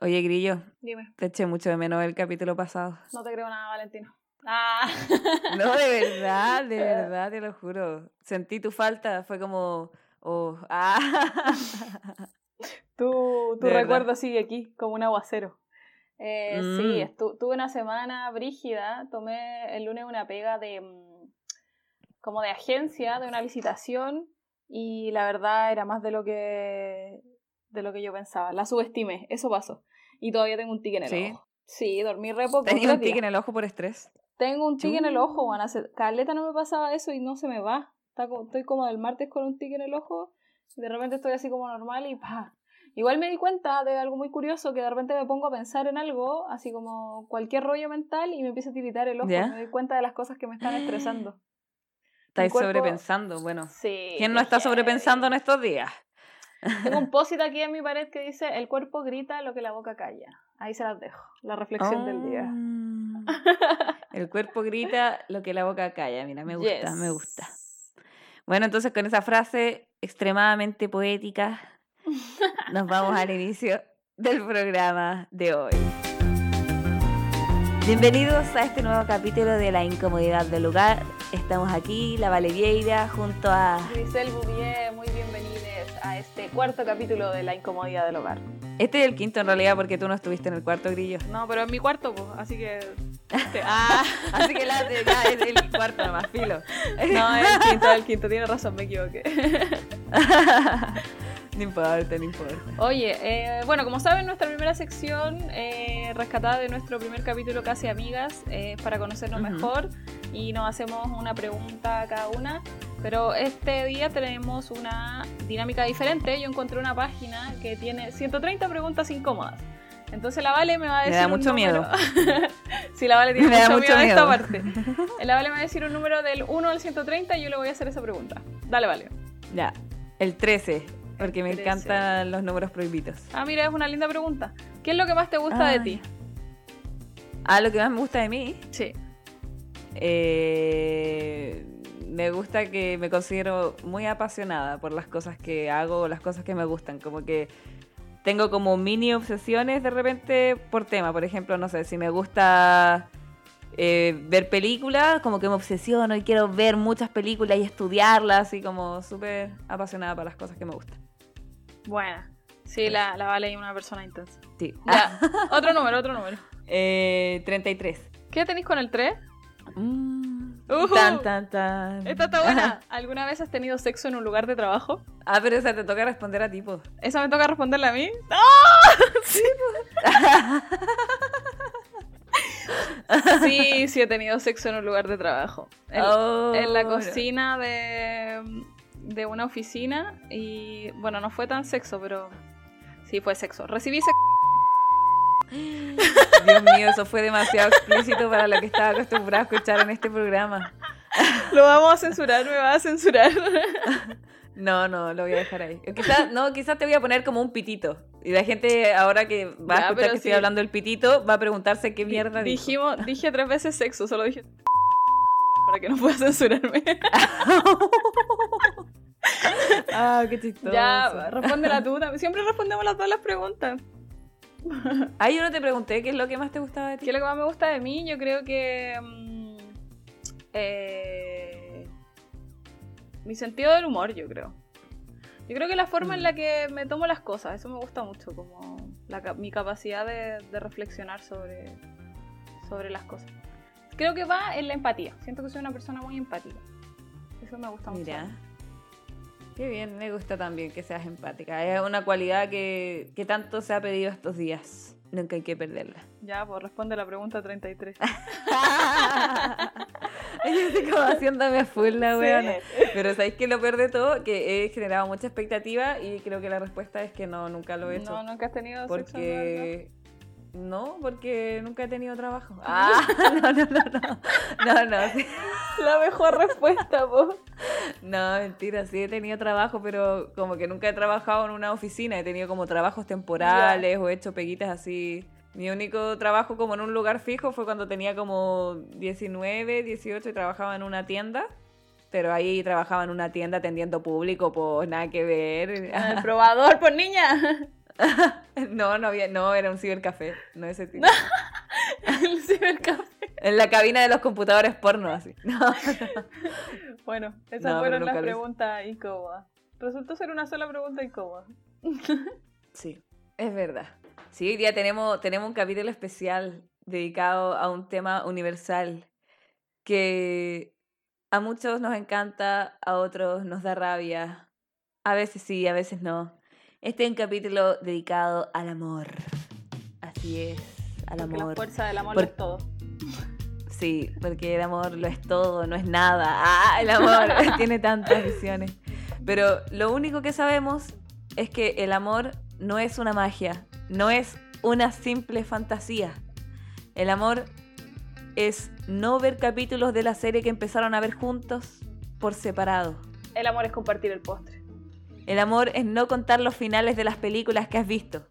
Oye, Grillo, Dime. te eché mucho de menos el capítulo pasado. No te creo nada, Valentino. Ah. No, de verdad, de verdad, te lo juro. Sentí tu falta, fue como... Oh, ah. tu tu verdad. recuerdo sigue aquí, como un aguacero. Eh, Mm. Sí, estu- tuve una semana brígida. Tomé el lunes una pega de. mm, como de agencia, de una licitación. Y la verdad era más de lo que. De lo que yo pensaba. La subestimé, eso pasó. Y todavía tengo un tique en el ¿Sí? ojo. Sí, dormí re poco. Tenía un tic en el ojo por estrés. Tengo un tique en el ojo, hace caleta no me pasaba eso y no se me va. Estoy como del martes con un tique en el ojo, y de repente estoy así como normal y pa. Igual me di cuenta de algo muy curioso, que de repente me pongo a pensar en algo, así como cualquier rollo mental, y me empieza a tiritar el ojo. ¿Ya? Me doy cuenta de las cosas que me están estresando. Estáis cuerpo- sobrepensando, bueno. Sí. ¿Quién no está sobrepensando en estos días? Tengo un post aquí en mi pared que dice, el cuerpo grita lo que la boca calla. Ahí se las dejo, la reflexión del día. Ah. El cuerpo grita lo que la boca calla. Mira, me gusta, me gusta. Yes. Bueno, entonces con esa frase extremadamente poética, nos vamos al inicio del programa de hoy. Bienvenidos a este nuevo capítulo de La Incomodidad del Lugar. Estamos aquí, la Valevieira, junto a... Grisel Bouvier, muy bienvenidos a este cuarto capítulo de La Incomodidad del Hogar. Este es el quinto en realidad porque tú no estuviste en el cuarto grillo. No, pero en mi cuarto, pues, así que... este, ah, Así que la, ya es el cuarto nomás, filo. no, es el quinto, es el quinto, tiene razón, me equivoqué. no importa, no importa. Oye, eh, bueno, como saben, nuestra primera sección, eh, rescatada de nuestro primer capítulo Casi Amigas, eh, para conocernos Ujú. mejor y nos hacemos una pregunta a cada una. Pero este día tenemos una dinámica diferente. Yo encontré una página que tiene 130 preguntas incómodas. Entonces la Vale me va a Me decir. da un mucho número- sí, la Vale tiene Me da mucho, mucho miedo, de esta miedo. parte. La Vale me va a decir un número del 1 al 130 y yo le voy a hacer esa pregunta. Dale, Vale. Ya, el 13, porque me 13. encantan los números prohibidos. Ah, mira, es una linda pregunta. ¿Qué es lo que más te gusta de ti? Ah, lo que más me gusta de mí, Sí. eh, me gusta que me considero muy apasionada por las cosas que hago o las cosas que me gustan. Como que tengo como mini obsesiones de repente por tema. Por ejemplo, no sé, si me gusta eh, ver películas, como que me obsesiono y quiero ver muchas películas y estudiarlas, y como súper apasionada por las cosas que me gustan. Buena. Sí, la, la Vale es una persona intensa. Sí. Ya, otro número, otro número. Eh, 33. ¿Qué tenéis con el 3? Mm, Ujú. Tan, tan, tan. Esta está buena. ¿Alguna vez has tenido sexo en un lugar de trabajo? Ah, pero esa te toca responder a ti, po. ¿Eso me toca responderle a mí? ¡No! Sí, sí, sí he tenido sexo en un lugar de trabajo. En, Oh, en la cocina de, de una oficina y bueno, no fue tan sexo, pero sí fue sexo. Recibí sexo. Dios mío, eso fue demasiado explícito para lo que estaba acostumbrada a escuchar en este programa. Lo vamos a censurar, me va a censurar. No, no, lo voy a dejar ahí. Quizás no, quizás te voy a poner como un pitito. Y la gente ahora que va a Ya, escuchar que estoy hablando del pitito va a preguntarse qué mierda dijo. Dijimos, dije tres veces sexo, solo dije para que no pueda censurarme. Ah, qué chistoso. ya, respóndela tú. también. Siempre respondemos las dos las preguntas. Ah, yo no te pregunté qué es lo que más te gustaba de ti. ¿Qué es lo que más me gusta de mí? Yo creo que. mm, eh, mi sentido del humor, yo creo. Yo creo que la forma en Mm. la que me tomo las cosas, eso me gusta mucho, como la mi capacidad de, de reflexionar sobre, sobre las cosas. Creo que va en la empatía. Siento que soy una persona muy empática. Eso me gusta mucho. Qué bien, me gusta también que seas empática. Es una cualidad que, que tanto se ha pedido estos días. Nunca hay que perderla. Ya, pues responde la pregunta 33. Yo estoy como haciéndome a full la Sí. weona. Pero sabéis que lo peor de todo, que he generado mucha expectativa y creo que la respuesta es que no, nunca lo he hecho. No, nunca has tenido porque. No, porque nunca he tenido trabajo. Ah, no, no, no, no. No, no, sí. La mejor respuesta, po. No, mentira, sí he tenido trabajo, pero como que nunca he trabajado en una oficina, he tenido como trabajos temporales o he hecho peguitas así. Mi único trabajo como en un lugar fijo fue cuando tenía como 19, 18 y trabajaba en una tienda. Pero ahí trabajaba en una tienda atendiendo público, pues nada que ver. El probador, por niña. no, no había, no, era un cibercafé, no ese tipo. el cibercafé. En la cabina de los computadores porno, así. No, Bueno, esas No, fueron las preguntas incómodas. Resultó ser una sola pregunta incómoda. Sí, es verdad. Sí, hoy día tenemos, tenemos un capítulo especial dedicado a un tema universal que a muchos nos encanta, a otros nos da rabia. A veces sí, a veces no. Este es un capítulo dedicado al amor. Así es, al Porque la amor. fuerza del amor Por- lo es todo. Sí, porque el amor lo es todo, no es nada. Ah, el amor tiene tantas visiones. Pero lo único que sabemos es que el amor no es una magia, no es una simple fantasía. El amor es no ver capítulos de la serie que empezaron a ver juntos por separado. El amor es compartir el postre. El amor es no contar los finales de las películas que has visto.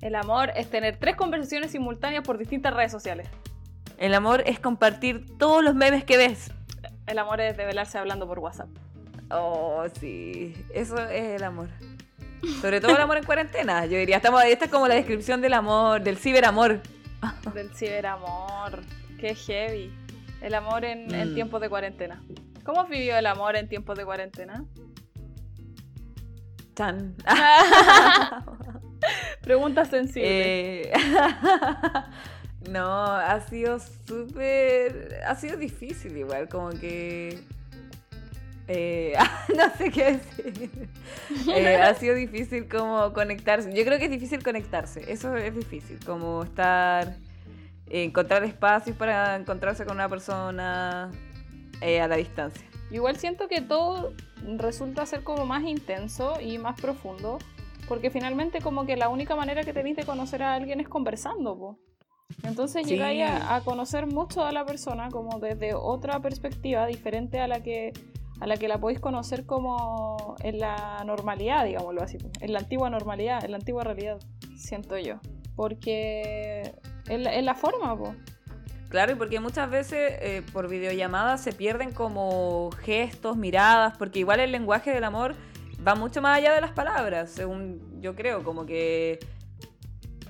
El amor es tener tres conversaciones simultáneas por distintas redes sociales. El amor es compartir todos los memes que ves. El amor es develarse hablando por WhatsApp. Oh, sí, eso es el amor. Sobre todo el amor en cuarentena, yo diría. Estamos, esta es como la descripción del amor, del ciberamor. Del ciberamor. Qué heavy. El amor en, en Mm. tiempos de cuarentena. ¿Cómo vivido el amor en tiempos de cuarentena? Chan. Preguntas sensibles. Eh, no, ha sido súper. Ha sido difícil, igual, como que. eh, no sé qué decir. Eh, ha sido difícil como conectarse. Yo creo que es difícil conectarse. Eso es difícil. Como estar. encontrar espacios para encontrarse con una persona a la distancia. Igual siento que todo resulta ser como más intenso y más profundo, porque finalmente como que la única manera que tenéis de conocer a alguien es conversando, po. Entonces Sí. llegáis a, a conocer mucho a la persona como desde otra perspectiva diferente a la que a la que la podéis conocer como en la normalidad, digámoslo así, en la antigua normalidad, en la antigua realidad, siento yo. Porque es la, es la forma, po. Claro, y porque muchas veces eh, por videollamadas se pierden como gestos, miradas, porque igual el lenguaje del amor va mucho más allá de las palabras, según yo creo, como que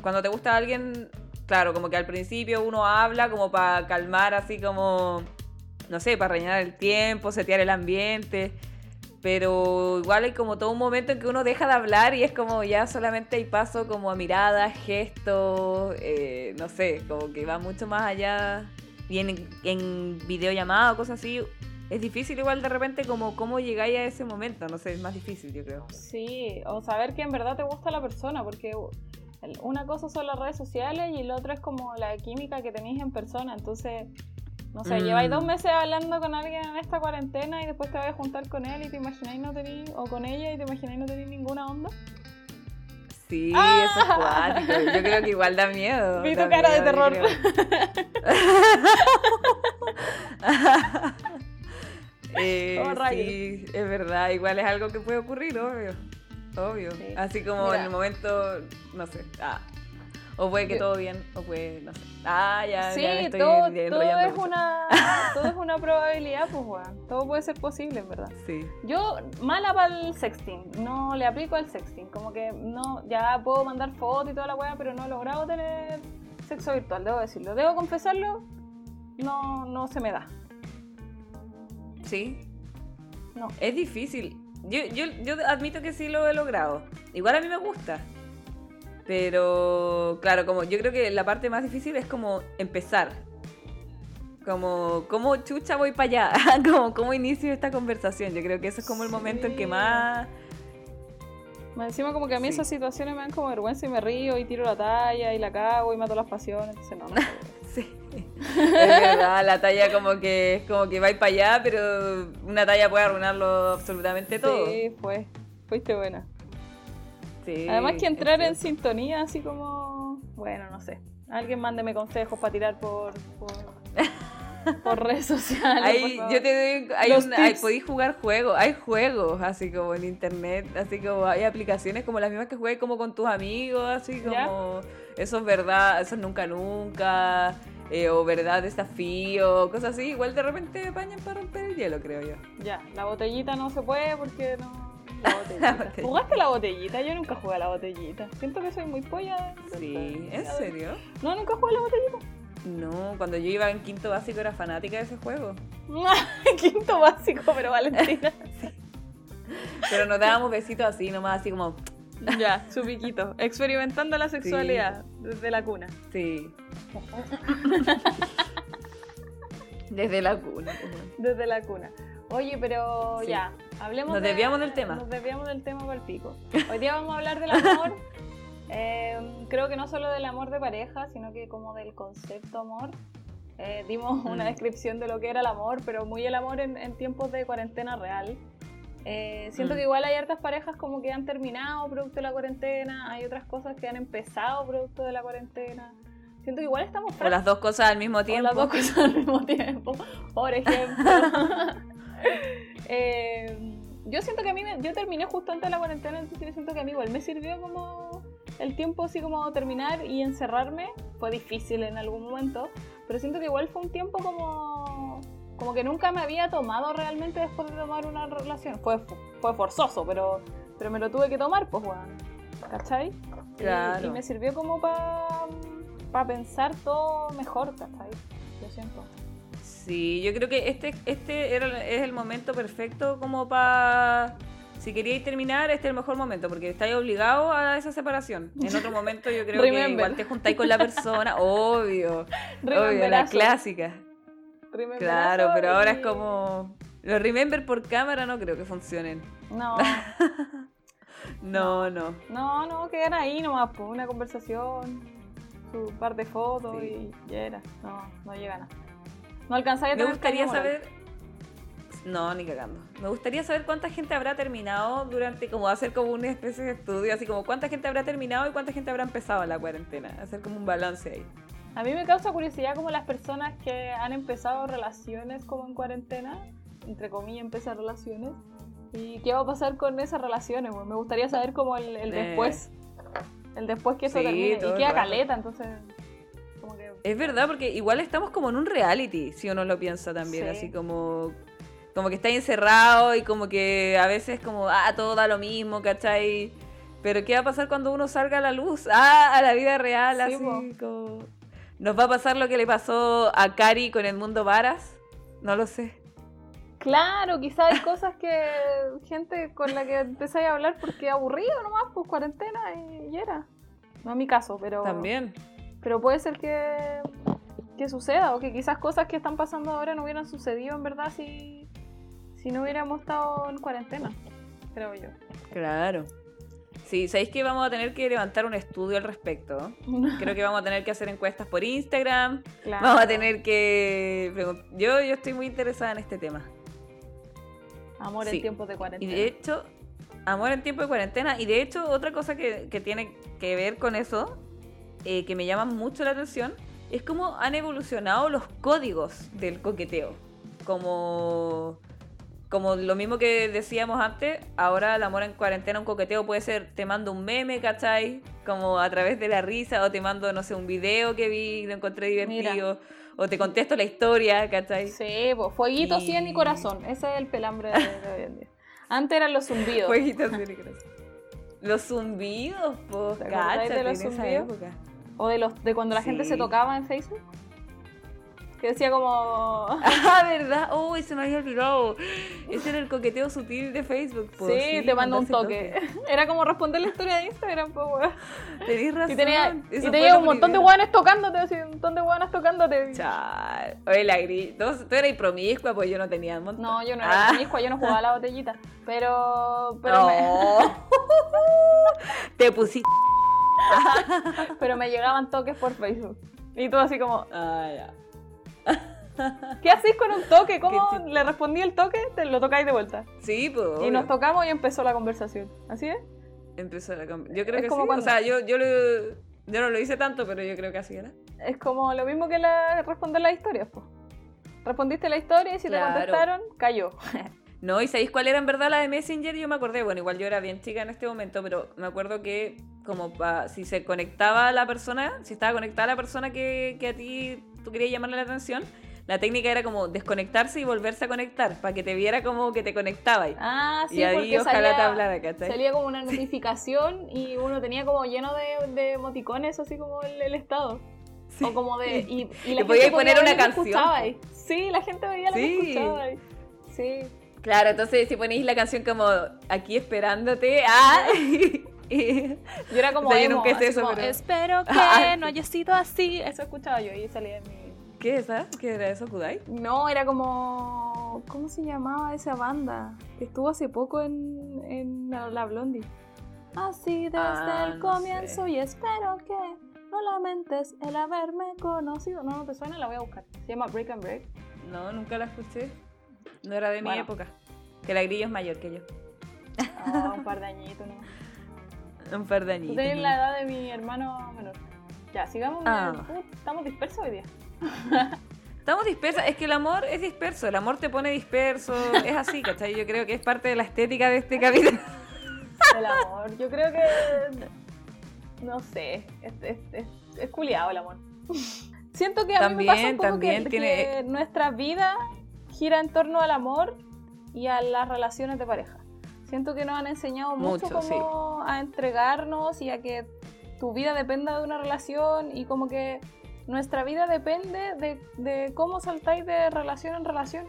cuando te gusta alguien, claro, como que al principio uno habla como para calmar así como, no sé, para rellenar el tiempo, setear el ambiente, pero igual hay como todo un momento en que uno deja de hablar y es como ya solamente hay paso como a miradas, gestos, eh, no sé, como que va mucho más allá. Y en, en videollamada o cosas así, es difícil igual de repente como cómo llegáis a ese momento, no sé, es más difícil yo creo. Sí, o saber que en verdad te gusta la persona, porque una cosa son las redes sociales y la otra es como la química que tenéis en persona. Entonces, no sé, Mm. lleváis dos meses hablando con alguien en esta cuarentena y después te vas a juntar con él y te imagináis no tenéis, o con ella y te imagináis no tenéis ninguna onda. Sí, eso es cuático. Yo creo que igual da miedo. Vi tu cara de miedo, terror. Eh, Oh, sí, es verdad, igual es algo que puede ocurrir, obvio. Obvio. Sí. Así como Mira. en el momento, no sé. Ah. O puede que todo bien, o puede, no sé. Ah, ya, sí, ya me estoy todo, todo es mucho. una, todo es una probabilidad, pues, weón. Todo puede ser posible, en verdad. Sí. Yo, mala para el sexting, no le aplico al sexting, como que no, ya puedo mandar fotos y toda la weá, pero no he logrado tener sexo virtual, debo decirlo. Debo confesarlo, no, no se me da. Sí. No. Es difícil. Yo, yo, yo admito que sí lo he logrado. Igual a mí me gusta. Pero, claro, como yo creo que la parte más difícil es como empezar. Como, ¿cómo chucha voy para allá? como, ¿cómo inicio esta conversación? Yo creo que eso es como el momento en que más... Más encima como que a mí Sí. esas situaciones me dan como vergüenza y me río y tiro la talla y la cago y mato las pasiones, entonces no, no. Sí. Es verdad, la talla como que es como que va para allá, pero una talla puede arruinarlo absolutamente todo. Sí, fue, fuiste buena. Sí, Además que entrar en sintonía así como, bueno, no sé. Alguien mándeme consejos para tirar por, por, por redes sociales. por favor. yo te doy, hay hay- podéis jugar juegos, hay juegos así como en internet, así como hay aplicaciones como las mismas que juegues como con tus amigos, así ¿Ya? como eso es verdad, eso es nunca nunca, eh, o verdad desafío, cosas así, igual de repente apañan para romper el hielo, creo yo. Ya, la botellita no se puede porque no, La botellita. ¿Jugaste la botellita? Yo nunca jugué a la botellita. Siento que soy muy polla. Sí, ¿en serio? No, nunca jugué a la botellita. No, cuando yo iba en quinto básico era fanática de ese juego. quinto básico, pero Valentina. Pero nos dábamos besitos así, nomás así como... Ya, su piquito. Experimentando la sexualidad desde la cuna. Sí. desde la cuna. Desde la cuna. Oye, pero Sí. ya, hablemos Nos de- desviamos del tema. Nos desviamos del tema para el pico. Hoy día vamos a hablar del amor. Eh, creo que no solo del amor de pareja, sino que como del concepto amor. Eh, dimos una Mm. descripción de lo que era el amor, pero muy el amor en, en tiempos de cuarentena real. Eh, siento Mm. que igual hay hartas parejas como que han terminado producto de la cuarentena, hay otras cosas que han empezado producto de la cuarentena. Siento que igual estamos O las dos cosas al mismo o tiempo. las dos cosas al mismo tiempo, por ejemplo. Eh, yo siento que a mí, me- yo terminé justo antes de la cuarentena, entonces yo siento que a mí igual me sirvió como el tiempo así como terminar y encerrarme. Fue difícil en algún momento, pero siento que igual fue un tiempo como, como que nunca me había tomado realmente después de tomar una relación. Fue, fue forzoso, pero, pero me lo tuve que tomar, pues, weón. ¿Cachai? Claro. Y, me sirvió como para pensar todo mejor, ¿cachai? Yo siento. Sí, yo creo que este, este era, es el momento perfecto como para... Si queríais terminar, este es el mejor momento, porque estáis obligados a esa separación. En otro momento yo creo que igual te juntáis con la persona, obvio. Obvio, la clásica. Claro, pero ahora y- es como... Los remember por cámara no creo que funcionen. No, No, no. no, no, quedan ahí nomás, pues una conversación, su par de fotos Sí. y ya era. No, no llega nada. No alcanzáis a Me tener gustaría caña moral. saber... No, ni cagando. Me gustaría saber cuánta gente habrá terminado durante, como hacer como una especie de estudio, así como cuánta gente habrá terminado y cuánta gente habrá empezado la cuarentena. Hacer como un balance ahí. A mí me causa curiosidad como las personas que han empezado relaciones como en cuarentena, entre comillas empezar relaciones, y qué va a pasar con esas relaciones? Me gustaría saber como el, el Eh. después. El después que eso Sí, termine. Y queda caleta, entonces. Es verdad, porque igual estamos como en un reality, si uno lo piensa también, Sí. así como... Como que está encerrado y como que a veces como, ah, todo da lo mismo, ¿cachai? Pero ¿qué va a pasar cuando uno salga a la luz? Ah, a la vida real, Sí, así como... ¿Nos va a pasar lo que le pasó a Cari con el mundo varas? No lo sé. Claro, quizás hay cosas que. gente con la que empecé a hablar porque aburrido nomás, pues cuarentena y, y era. No es mi caso, pero. También. Pero puede ser que. que suceda, o que quizás cosas que están pasando ahora no hubieran sucedido en verdad si. si no hubiéramos estado en cuarentena, creo yo. Claro. Sí, sabéis que vamos a tener que levantar un estudio al respecto. Creo que vamos a tener que hacer encuestas por Instagram. Claro. Vamos a tener que... Yo, yo estoy muy interesada en este tema. Amor Sí. en tiempos de Y cuarentena. de hecho, amor en tiempo de cuarentena. Y de hecho, otra cosa que, que tiene que ver con eso, eh, que me llama mucho la atención, es cómo han evolucionado los códigos del coqueteo. Como, como lo mismo que decíamos antes, ahora el amor en cuarentena, un coqueteo puede ser, te mando un meme, ¿cachai? Como a través de la risa, o te mando, no sé, un video que vi y lo encontré divertido, o te contesto la historia, ¿cachai? Sí, pues fueguito sí en mi Y- corazón. Ese es el pelambre de, de hoy en día. Antes eran los zumbidos. Jueguitos de corazón. Los zumbidos, po, ¿Te de los en zumbidos? época. O de los de cuando la gente se tocaba en Facebook. Que decía como. Ah, ¿verdad? Uy, se me había olvidado. Ese era el coqueteo sutil de Facebook, po. sí, te mando un toque. Era como responder la historia de Instagram, pues, weón. Tenís razón. Y tenía, y un montón de hueones tocándote, así, un montón de hueones tocándote. Chal. Oye, la gris. Tú, tú eras promiscua, pues yo no tenía un montón. No, yo no era Ah. promiscua, yo no jugaba a la botellita. Pero. Pero, me, te pusiste. pero me llegaban toques por Facebook. Y tú así como, Ah, ya. ¿qué hacís con un toque? ¿Cómo le respondí el toque? Te lo tocáis de vuelta. Sí, pues. Y nos tocamos y empezó la conversación. ¿Así es? Empezó la com- Yo creo Es que como sí. cuando- O sea, yo, yo, lo- yo no lo hice tanto, pero yo creo que así era. Es como lo mismo que la, responder las historias, pues. Respondiste la historia y si Claro. te contestaron, cayó. No, ¿y sabéis cuál era en verdad la de Messenger? Yo me acordé, bueno, igual yo era bien chica en este momento, pero me acuerdo que como pa, si se conectaba la persona, si estaba conectada la persona que, que a ti tú querías llamarle la atención, la técnica era como desconectarse y volverse a conectar, para que te viera como que te conectaba. Ah, sí, y ahí porque ojalá salía, te hablara, ¿cachai? salía como una notificación y uno tenía como lleno de, de emoticones, así como el, el estado. Sí. O como de. Y, y la podías poner una canción, ahí. Sí, la gente veía lo que escuchaba ahí. Sí. Claro, entonces si ponéis la canción como aquí esperándote, ah, y- Yo era como. O sea, yo nunca hice eso, como, pero- Espero que Ah. no haya sido así. Eso escuchaba yo y salía de mi. ¿qué es esa? ¿Qué era eso, Kudai? No, era como. ¿Cómo se llamaba esa banda? Que estuvo hace poco en, en la, Blondie. Así desde Ah, el no comienzo sé. y espero que no lamentes el haberme conocido. No, no te suena, la voy a buscar. Se llama Break and Break. No, nunca la escuché. No era de mi Bueno. época. Que la grillo es mayor que yo. Ah, un par de añitos, ¿no? Un par de añitos. la edad de mi hermano menor. Ya, sigamos. Ah. Uh, estamos dispersos hoy día. Estamos dispersas. Es que el amor es disperso. El amor te pone disperso. Es así, ¿cachai? Yo creo que es parte de la estética de este capítulo. El amor. Yo creo que. No sé. Es, es, es, es culiado el amor. Siento que a mí me pasa un También, poco también que, tiene- que nuestra vida gira en torno al amor y a las relaciones de pareja. Siento que nos han enseñado mucho, Mucho, como a entregarnos y a que tu vida dependa de una relación y como que nuestra vida depende de, de cómo saltáis de relación en relación.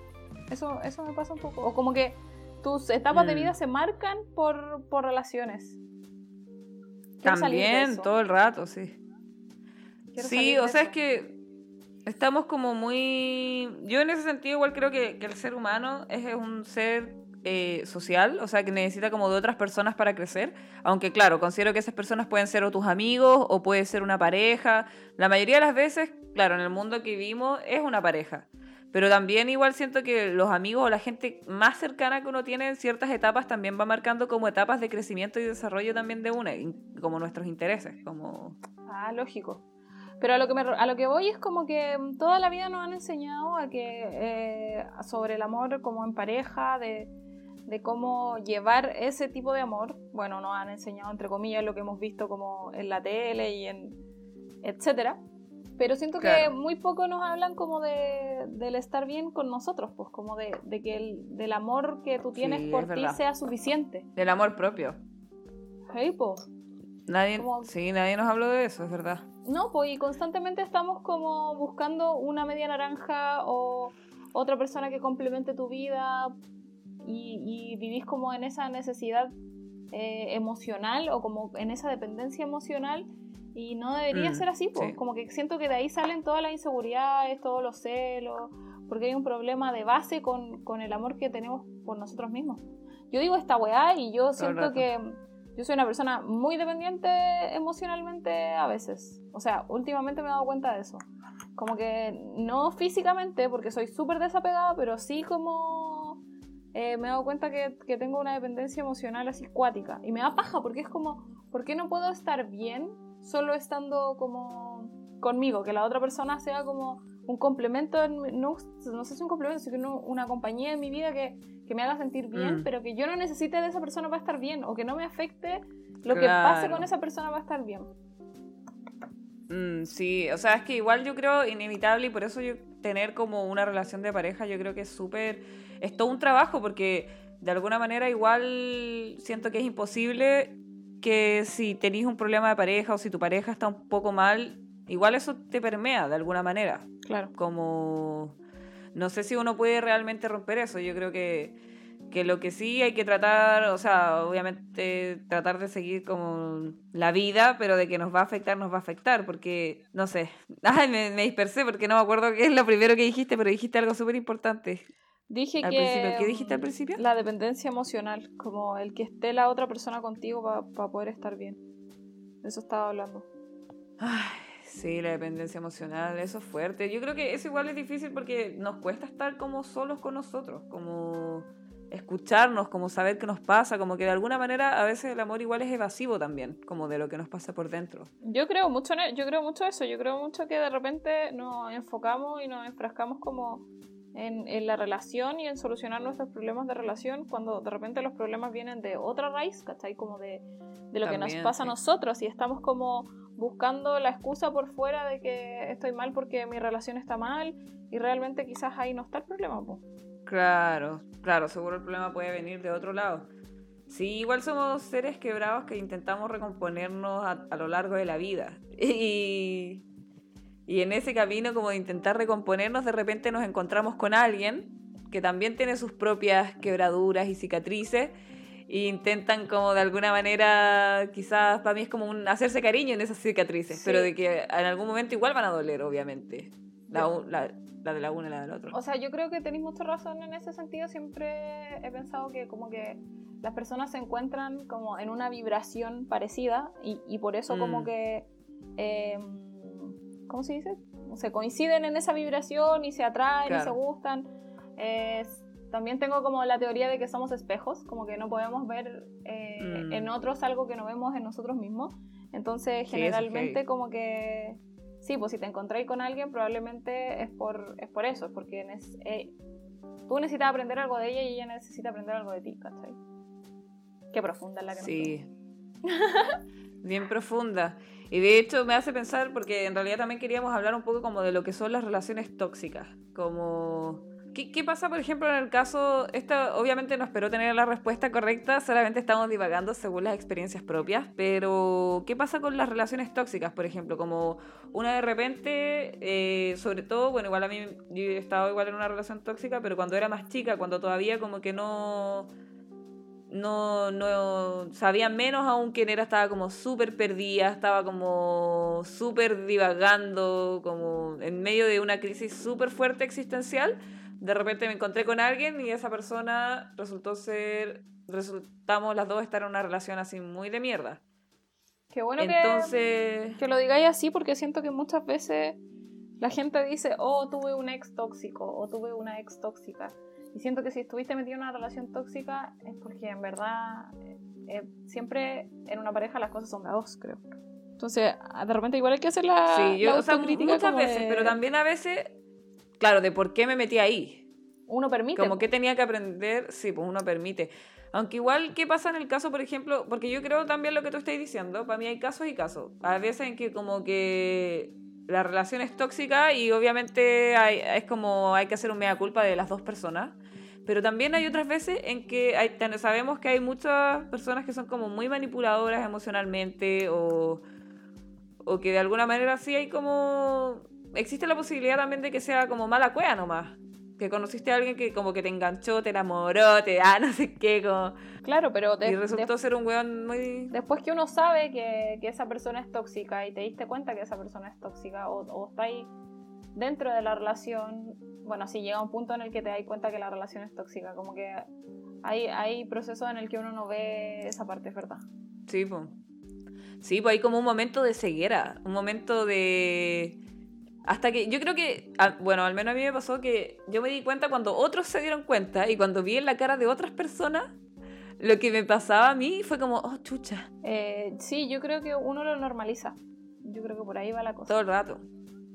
Eso, eso me pasa un poco. O como que tus etapas de Mm. vida se marcan por, por relaciones. Quiero También, todo el rato, sí. Quiero Sí, o sea, eso. es que estamos como muy... Yo en ese sentido igual creo que, que el ser humano es un ser eh, social, o sea, que necesita como de otras personas para crecer, aunque claro, considero que esas personas pueden ser o tus amigos o puede ser una pareja. La mayoría de las veces, claro, en el mundo que vivimos es una pareja. Pero también igual siento que los amigos o la gente más cercana que uno tiene en ciertas etapas también va marcando como etapas de crecimiento y desarrollo también de una, como nuestros intereses, como... Ah, lógico. Pero a lo que me, a lo que voy es como que toda la vida nos han enseñado a que eh, sobre el amor como en pareja, de, de cómo llevar ese tipo de amor. Bueno, nos han enseñado entre comillas lo que hemos visto como en la tele y en etcétera. Pero siento que muy poco nos hablan como de, del estar bien con nosotros, pues como de, de que el, del amor que tú tienes Sí, por ti sea suficiente. Del amor propio. Hey, pues. Nadie, Como- sí, nadie nos habló de eso, es verdad. No, pues y constantemente estamos como buscando una media naranja o otra persona que complemente tu vida y, y vivís como en esa necesidad eh, emocional o como en esa dependencia emocional y no debería Mm, ser así, pues sí. como que siento que de ahí salen todas las inseguridades, todos los celos, porque hay un problema de base con, con el amor que tenemos por nosotros mismos. Yo digo esta weá y yo siento que yo soy una persona muy dependiente emocionalmente a veces. O sea, últimamente me he dado cuenta de eso. Como que no físicamente, porque soy súper desapegada, pero sí como eh, me he dado cuenta que, que tengo una dependencia emocional así cuática. Y me da paja, porque es como, ¿por qué no puedo estar bien solo estando como conmigo? Que la otra persona sea como un complemento, no, no sé si un complemento, sino una compañía en mi vida que, que me haga sentir bien, Mm. pero que yo no necesite de esa persona para estar bien, o que no me afecte lo que pase con esa persona va a estar bien. Mm, sí, o sea, es que igual yo creo inevitable y por eso yo tener como una relación de pareja, yo creo que es súper, es todo un trabajo porque de alguna manera igual siento que es imposible que si tenéis un problema de pareja o si tu pareja está un poco mal, igual eso te permea de alguna manera. Claro. como no sé si uno puede realmente romper eso. Yo creo que, que lo que sí hay que tratar, o sea, obviamente tratar de seguir como la vida, pero de que nos va a afectar, nos va a afectar, porque, no sé, ay, me, me dispersé porque no me acuerdo qué es lo primero que dijiste, pero dijiste algo súper importante. Dije Al que. principio, ¿qué dijiste al mm, principio? La dependencia emocional, como el que esté la otra persona contigo para poder estar bien. De eso estaba hablando. Ay, sí, la dependencia emocional, eso es fuerte. Yo creo que eso igual es difícil porque nos cuesta estar como solos con nosotros, como escucharnos, como saber qué nos pasa, como que de alguna manera a veces el amor igual es evasivo también, como de lo que nos pasa por dentro. Yo creo mucho e- yo creo mucho eso, yo creo mucho que de repente nos enfocamos y nos enfrascamos como en, en la relación y en solucionar nuestros problemas de relación cuando de repente los problemas vienen de otra raíz, ¿cachai? Como de, de lo que nos pasa a nosotros y estamos como buscando la excusa por fuera de que estoy mal porque mi relación está mal y realmente quizás ahí no está el problema. Po. Claro, claro, seguro el problema puede venir de otro lado. Sí, igual somos seres quebrados que intentamos recomponernos a, lo largo de la vida. Y, y en ese camino como de intentar recomponernos, de repente nos encontramos con alguien que también tiene sus propias quebraduras y cicatrices e intentan como de alguna manera, quizás para mí es como un hacerse cariño en esas cicatrices, pero de que en algún momento igual van a doler, obviamente. La, la, la, de la una y la del otro. O sea, yo creo que tenéis mucha razón en ese sentido. Siempre he pensado que como que las personas se encuentran como en una vibración parecida y, y por eso como mm. que... Eh, ¿Cómo se dice? Se coinciden en esa vibración y se atraen y se gustan. también tengo como la teoría de que somos espejos, como que no podemos ver eh, mm. en otros algo que no vemos en nosotros mismos. Entonces, generalmente, como que sí, pues si te encontráis con alguien, probablemente es por, es por eso, porque eh, tú necesitas aprender algo de ella y ella necesita aprender algo de ti, ¿cachai? Qué profunda es la que Sí. Bien profunda. Y de hecho me hace pensar, porque en realidad también queríamos hablar un poco como de lo que son las relaciones tóxicas. Como... ¿Qué, pasa, por ejemplo, en el caso, esta obviamente no espero tener la respuesta correcta, solamente estamos divagando según las experiencias propias, pero ¿qué pasa con las relaciones tóxicas, por ejemplo? Como una de repente, eh, sobre todo, bueno, igual a mí yo he estado igual en una relación tóxica, pero cuando era más chica, cuando todavía como que no no, no sabía menos aún quién era, estaba como súper perdida, estaba como súper divagando, como en medio de una crisis súper fuerte existencial. De repente me encontré con alguien y esa persona resultó ser, resultamos las dos estar en una relación así muy de mierda. Qué bueno Entonces... que, lo digáis así porque siento que muchas veces la gente dice, oh, tuve un ex tóxico o tuve una ex tóxica. Y siento que si estuviste metido en una relación tóxica es porque en verdad eh, eh, siempre en una pareja las cosas son de dos, creo. Entonces, de repente igual hay que hacer la, sí, yo, o muchas veces, pero también a veces, claro, de por qué me metí ahí. Uno permite. Como que tenía que aprender, sí, pues uno permite. Aunque igual, ¿qué pasa en el caso, por ejemplo? Porque yo creo también lo que tú estás diciendo, para mí hay casos y casos. Hay veces en que como que la relación es tóxica y obviamente es como hay que hacer un mea culpa de las dos personas. Pero también hay otras veces en que hay, sabemos que hay muchas personas que son como muy manipuladoras emocionalmente o, o que de alguna manera sí hay como... Existe la posibilidad también de que sea como mala cueva nomás. Que conociste a alguien que como que te enganchó, te enamoró, te da no sé qué, como... Claro, pero... y resultó ser un weón muy... Después que uno sabe que, que, esa persona es tóxica y te diste cuenta que esa persona es tóxica o, o está ahí dentro de la relación, bueno, si llega un punto en el que te das cuenta que la relación es tóxica, como que hay, hay procesos en el que uno no ve esa parte, ¿verdad? Sí, pues. Sí, pues hay como un momento de ceguera, un momento de... Hasta que yo creo que, bueno, al menos a mí me pasó que yo me di cuenta cuando otros se dieron cuenta y cuando vi en la cara de otras personas lo que me pasaba a mí fue como, oh, chucha. Eh, sí, yo creo que uno lo normaliza. Yo creo que por ahí va la cosa. Todo el rato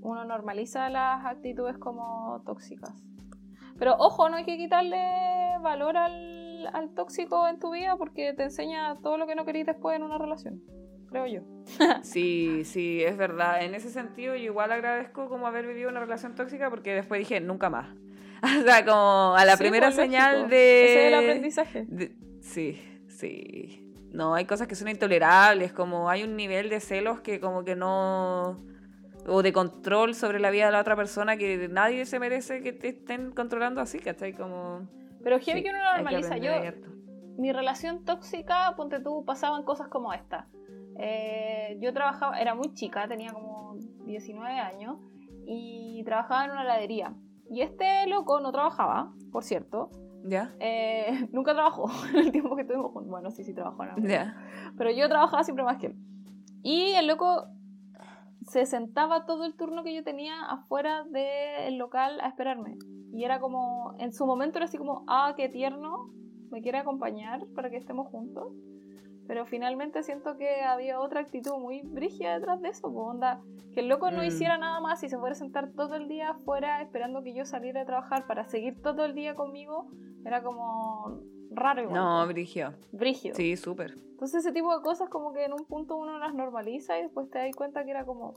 uno normaliza las actitudes como tóxicas. Pero ojo, no hay que quitarle valor al, al tóxico en tu vida porque te enseña todo lo que no querías después en una relación, creo yo. sí, sí, es verdad. En ese sentido, yo igual agradezco como haber vivido una relación tóxica porque después dije, nunca más. o sea, como a la primera pues, señal de... Ese es el aprendizaje. Sí, sí. No, hay cosas que son intolerables, como hay un nivel de celos que como que no o de control sobre la vida de la otra persona que nadie se merece que te estén controlando así, ¿cachai? Como... Pero heavy que uno lo normaliza. Yo, mi relación tóxica, ponte tú, pasaban cosas como esta. Eh, yo trabajaba, era muy chica, tenía como 19 años, y trabajaba en una heladería. Y este loco no trabajaba, por cierto. ¿Ya? Eh, nunca trabajó en el tiempo que estuvimos juntos. Bueno, sí, sí trabajó. ¿Ya? Pero yo trabajaba siempre más que él. Y el loco se sentaba todo el turno que yo tenía afuera del local a esperarme. Y era como, en su momento era así como, ah, qué tierno, me quiere acompañar para que estemos juntos. Pero finalmente siento que había otra actitud muy brígida detrás de eso, onda, que el loco no mm. hiciera nada más y se fuera a sentar todo el día afuera esperando que yo saliera a trabajar para seguir todo el día conmigo, era como, raro igual. No, brigio. Brígido. Sí, súper. Entonces ese tipo de cosas como que en un punto uno las normaliza y después te das cuenta que era como...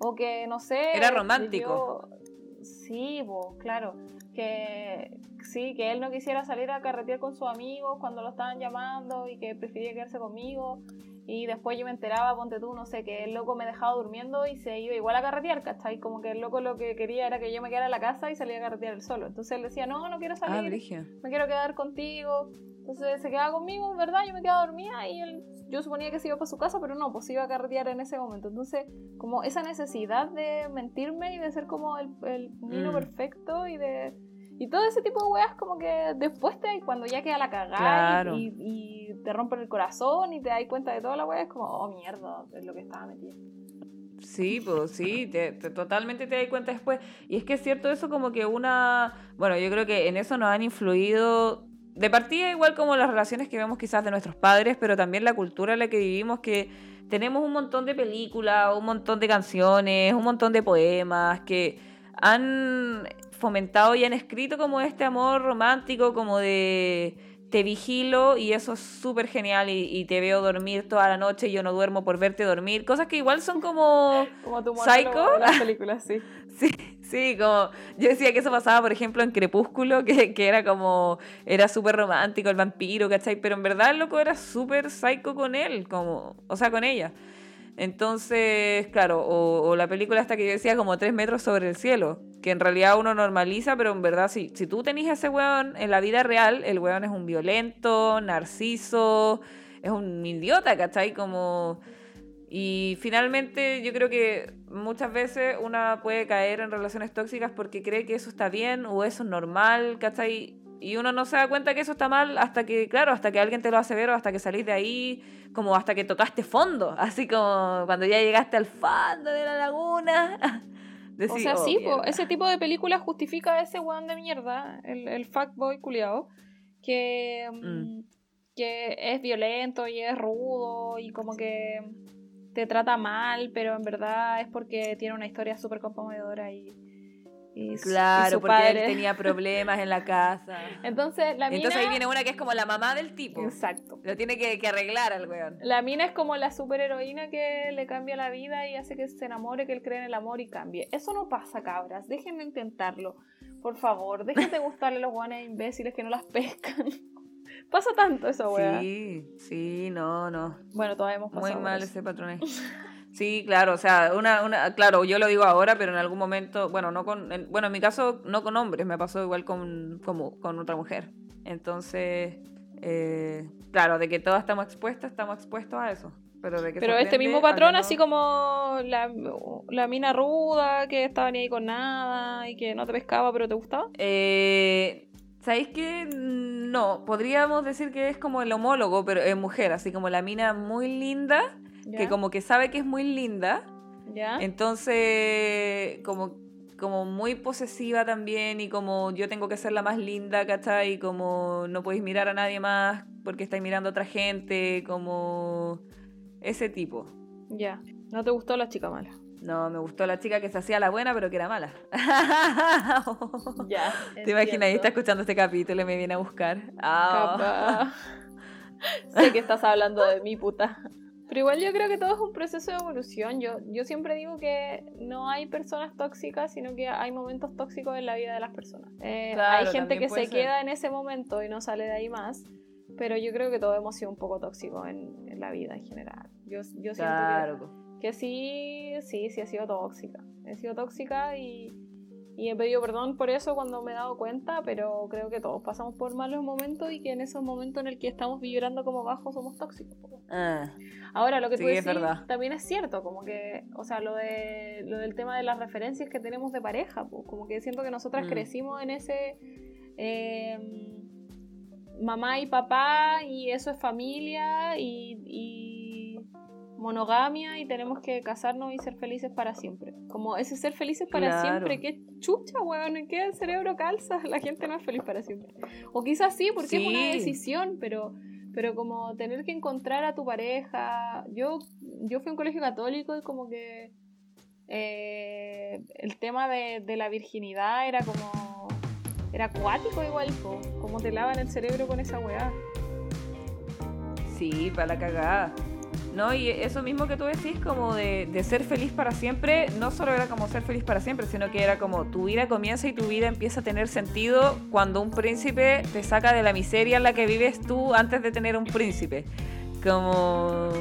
O que, no sé... Era romántico. yo- Sí, pues, claro. Que sí, que él no quisiera salir a carretear con sus amigos cuando lo estaban llamando y que prefería quedarse conmigo. Y después yo me enteraba, ponte tú, no sé, que el loco me dejaba durmiendo y se iba igual a carretear, ¿cachai? Como que el loco lo que quería era que yo me quedara en la casa y salía a carretear él solo. Entonces él decía, no, no quiero Ah, salir, brigio. me quiero quedar contigo. Entonces se quedaba conmigo, ¿verdad? Yo me quedaba dormida y él, yo suponía que se iba para su casa, pero no, pues se iba a carretear en ese momento. Entonces, como esa necesidad de mentirme y de ser como el, el niño Mm. perfecto y de... Y todo ese tipo de weas como que después te cuando ya queda la cagada Claro. y, y te rompen el corazón y te das cuenta de toda la wea, es como, oh mierda, es lo que estaba metida. Sí, pues sí, te, te- totalmente te das cuenta después. Y es que es cierto eso como que una... Bueno, yo creo que en eso nos han influido de partida igual como las relaciones que vemos quizás de nuestros padres, pero también la cultura en la que vivimos, que tenemos un montón de películas, un montón de canciones, un montón de poemas que han fomentado y han escrito como este amor romántico, como de te vigilo y eso es súper genial y, y te veo dormir toda la noche y yo no duermo por verte dormir, cosas que igual son como... Como tu ¿Psycho? de las películas, sí. Sí, sí, como yo decía que eso pasaba, por ejemplo, en Crepúsculo, que, que era como, era súper romántico el vampiro, ¿cachai? Pero en verdad el loco era súper psycho con él, como, o sea, con ella. Entonces, claro, o, la película hasta que yo decía como tres metros sobre el cielo, que en realidad uno normaliza, pero en verdad si, si tú tenés a ese weón en la vida real, el weón es un violento, narciso, es un idiota, ¿cachai? Como... Y finalmente yo creo que muchas veces una puede caer en relaciones tóxicas porque cree que eso está bien o eso es normal, ¿cachai? Y uno no se da cuenta que eso está mal hasta que, claro, hasta que alguien te lo hace ver o hasta que salís de ahí, como hasta que tocaste fondo, así como cuando ya llegaste al fondo de la laguna. O sea, "Oh, sí, po, mierda". ese tipo de películas justifica a ese weón de mierda, el, el fuckboy culiao, que, mm, Mm. que es violento y es rudo y como que te trata mal, pero en verdad es porque tiene una historia súper conmovedora y, y, su- y Claro, su porque padre. él tenía problemas en la casa. Entonces, la mina... Entonces ahí viene una que es como la mamá del tipo. Exacto. Lo tiene que, que arreglar al weón. La mina es como la superheroína que le cambia la vida y hace que se enamore, que él cree en el amor y cambie. Eso no pasa, cabras. Déjenme intentarlo. Por favor, dejen de gustarle a los guanes imbéciles que no las pescan. pasa tanto esa weá. Sí, sí, no, no. Bueno, todavía hemos pasado. Muy mal eso. ese patrón ahí. Sí, claro, o sea, una, una, claro, yo lo digo ahora, pero en algún momento, bueno, no con, en- bueno, en mi caso no con hombres, me pasó igual con, como, con otra mujer. Entonces, eh, claro, de que todas estamos expuestas, estamos expuestos a eso. Pero, de que Pero este mismo patrón, que así como la, la mina ruda, que estaba ni ahí con nada y que no te pescaba pero te gustaba. Eh, ¿Sabéis qué? No, podríamos decir que es como el homólogo, pero en mujer, así como la mina muy linda, ¿Ya? que como que sabe que es muy linda, ¿Ya? Entonces, como, como muy posesiva también y como yo tengo que ser la más linda, ¿cachai? Y como no podéis mirar a nadie más porque estáis mirando a otra gente, como ese tipo. Ya. ¿No te gustó la chica mala? No, me gustó la chica que se hacía la buena pero que era mala. Ya. ¿Te imaginas? Y está escuchando este capítulo y me viene a buscar. Capaz. sé que estás hablando de mi puta. Pero igual yo creo que todo es un proceso de evolución. Yo, yo siempre digo que no hay personas tóxicas, sino que hay momentos tóxicos en la vida de las personas. Eh, Claro, hay gente que se ser. queda en ese momento y no sale de ahí más. Pero yo creo que todos hemos sido un poco tóxicos en, en la vida en general. Yo, yo siento que, Claro. que sí, sí, sí he sido tóxica. He sido tóxica y, y he pedido perdón por eso cuando me he dado cuenta, pero creo que todos pasamos por malos momentos y que en esos momentos en el que estamos vibrando como bajos somos tóxicos. Ah, Ahora, lo que tú Sí, decís también es cierto, como que, o sea, lo, de, lo del tema de las referencias que tenemos de pareja, pues, como que siento que nosotras Mm. crecimos en ese eh, mamá y papá y eso es familia y, y monogamia y tenemos que casarnos y ser felices para siempre. Como ese ser felices para Claro. siempre, qué chucha, weón, ¿en qué el cerebro calza? La gente no es feliz para siempre. O quizás sí, porque es una decisión, pero pero como tener que encontrar a tu pareja. Yo, yo fui a un colegio católico y como que eh, el tema de, de la virginidad era como era acuático igual, como te lavan el cerebro con esa weá. Sí, para la cagada. ¿No? Y eso mismo que tú decís, como de, de, ser feliz para siempre, no solo era como ser feliz para siempre, sino que era como tu vida comienza y tu vida empieza a tener sentido cuando un príncipe te saca de la miseria en la que vives tú antes de tener un príncipe. Como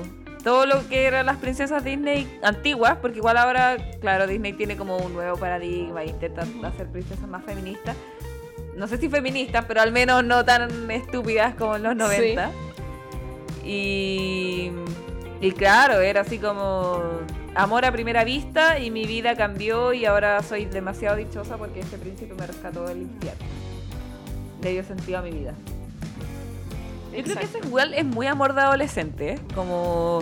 todo lo que eran las princesas Disney antiguas, porque igual ahora, claro, Disney tiene como un nuevo paradigma e intenta hacer princesas más feministas. No sé si feministas, pero al menos no tan estúpidas como en los 90. Y y claro, era así como amor a primera vista y mi vida cambió y ahora soy demasiado dichosa porque este príncipe me rescató del infierno. Le dio sentido a mi vida. Yo creo que ese igual es muy amor de adolescente, ¿eh? como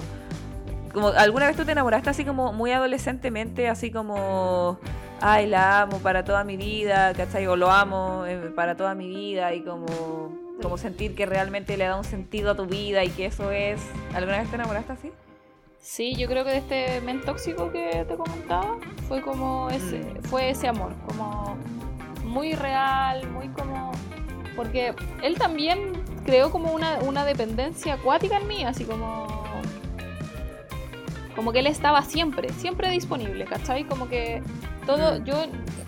como alguna vez tú te enamoraste así como muy adolescentemente, así como ay, la amo para toda mi vida, ¿cachai? O lo amo eh, para toda mi vida y como como sentir que realmente le da un sentido a tu vida y que eso es... ¿Alguna vez te enamoraste así? Sí, yo creo que de este men tóxico que te comentaba fue como ese, mm. fue ese amor, como muy real, muy como... Porque él también creó como una, una dependencia acuática en mí, así como... Como que él estaba siempre, siempre disponible, ¿cachai? Como que todo, mm. yo,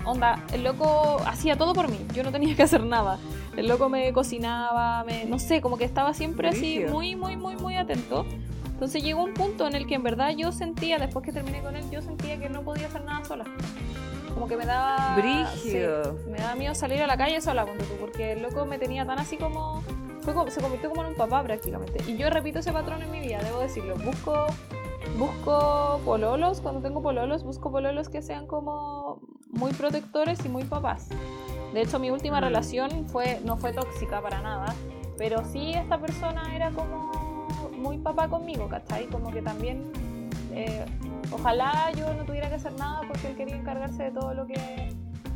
onda, el loco hacía todo por mí, yo no tenía que hacer nada. El loco me cocinaba, me, no sé, como que estaba siempre así muy, muy, muy, muy atento. Entonces llegó un punto en el que en verdad yo sentía, después que terminé con él, yo sentía que no podía hacer nada sola. Como que me daba... Brígido. me daba miedo salir a la calle sola, porque el loco me tenía tan así como... Fue se convirtió como en un papá prácticamente. Y yo repito ese patrón en mi vida, debo decirlo. Busco busco pololos, cuando tengo pololos, busco pololos que sean como muy protectores y muy papás. De hecho, mi última mm. relación fue, no fue tóxica para nada, pero sí esta persona era como muy papá conmigo, ¿cachai? Como que también, eh, ojalá yo no tuviera que hacer nada porque él quería encargarse de todo lo que,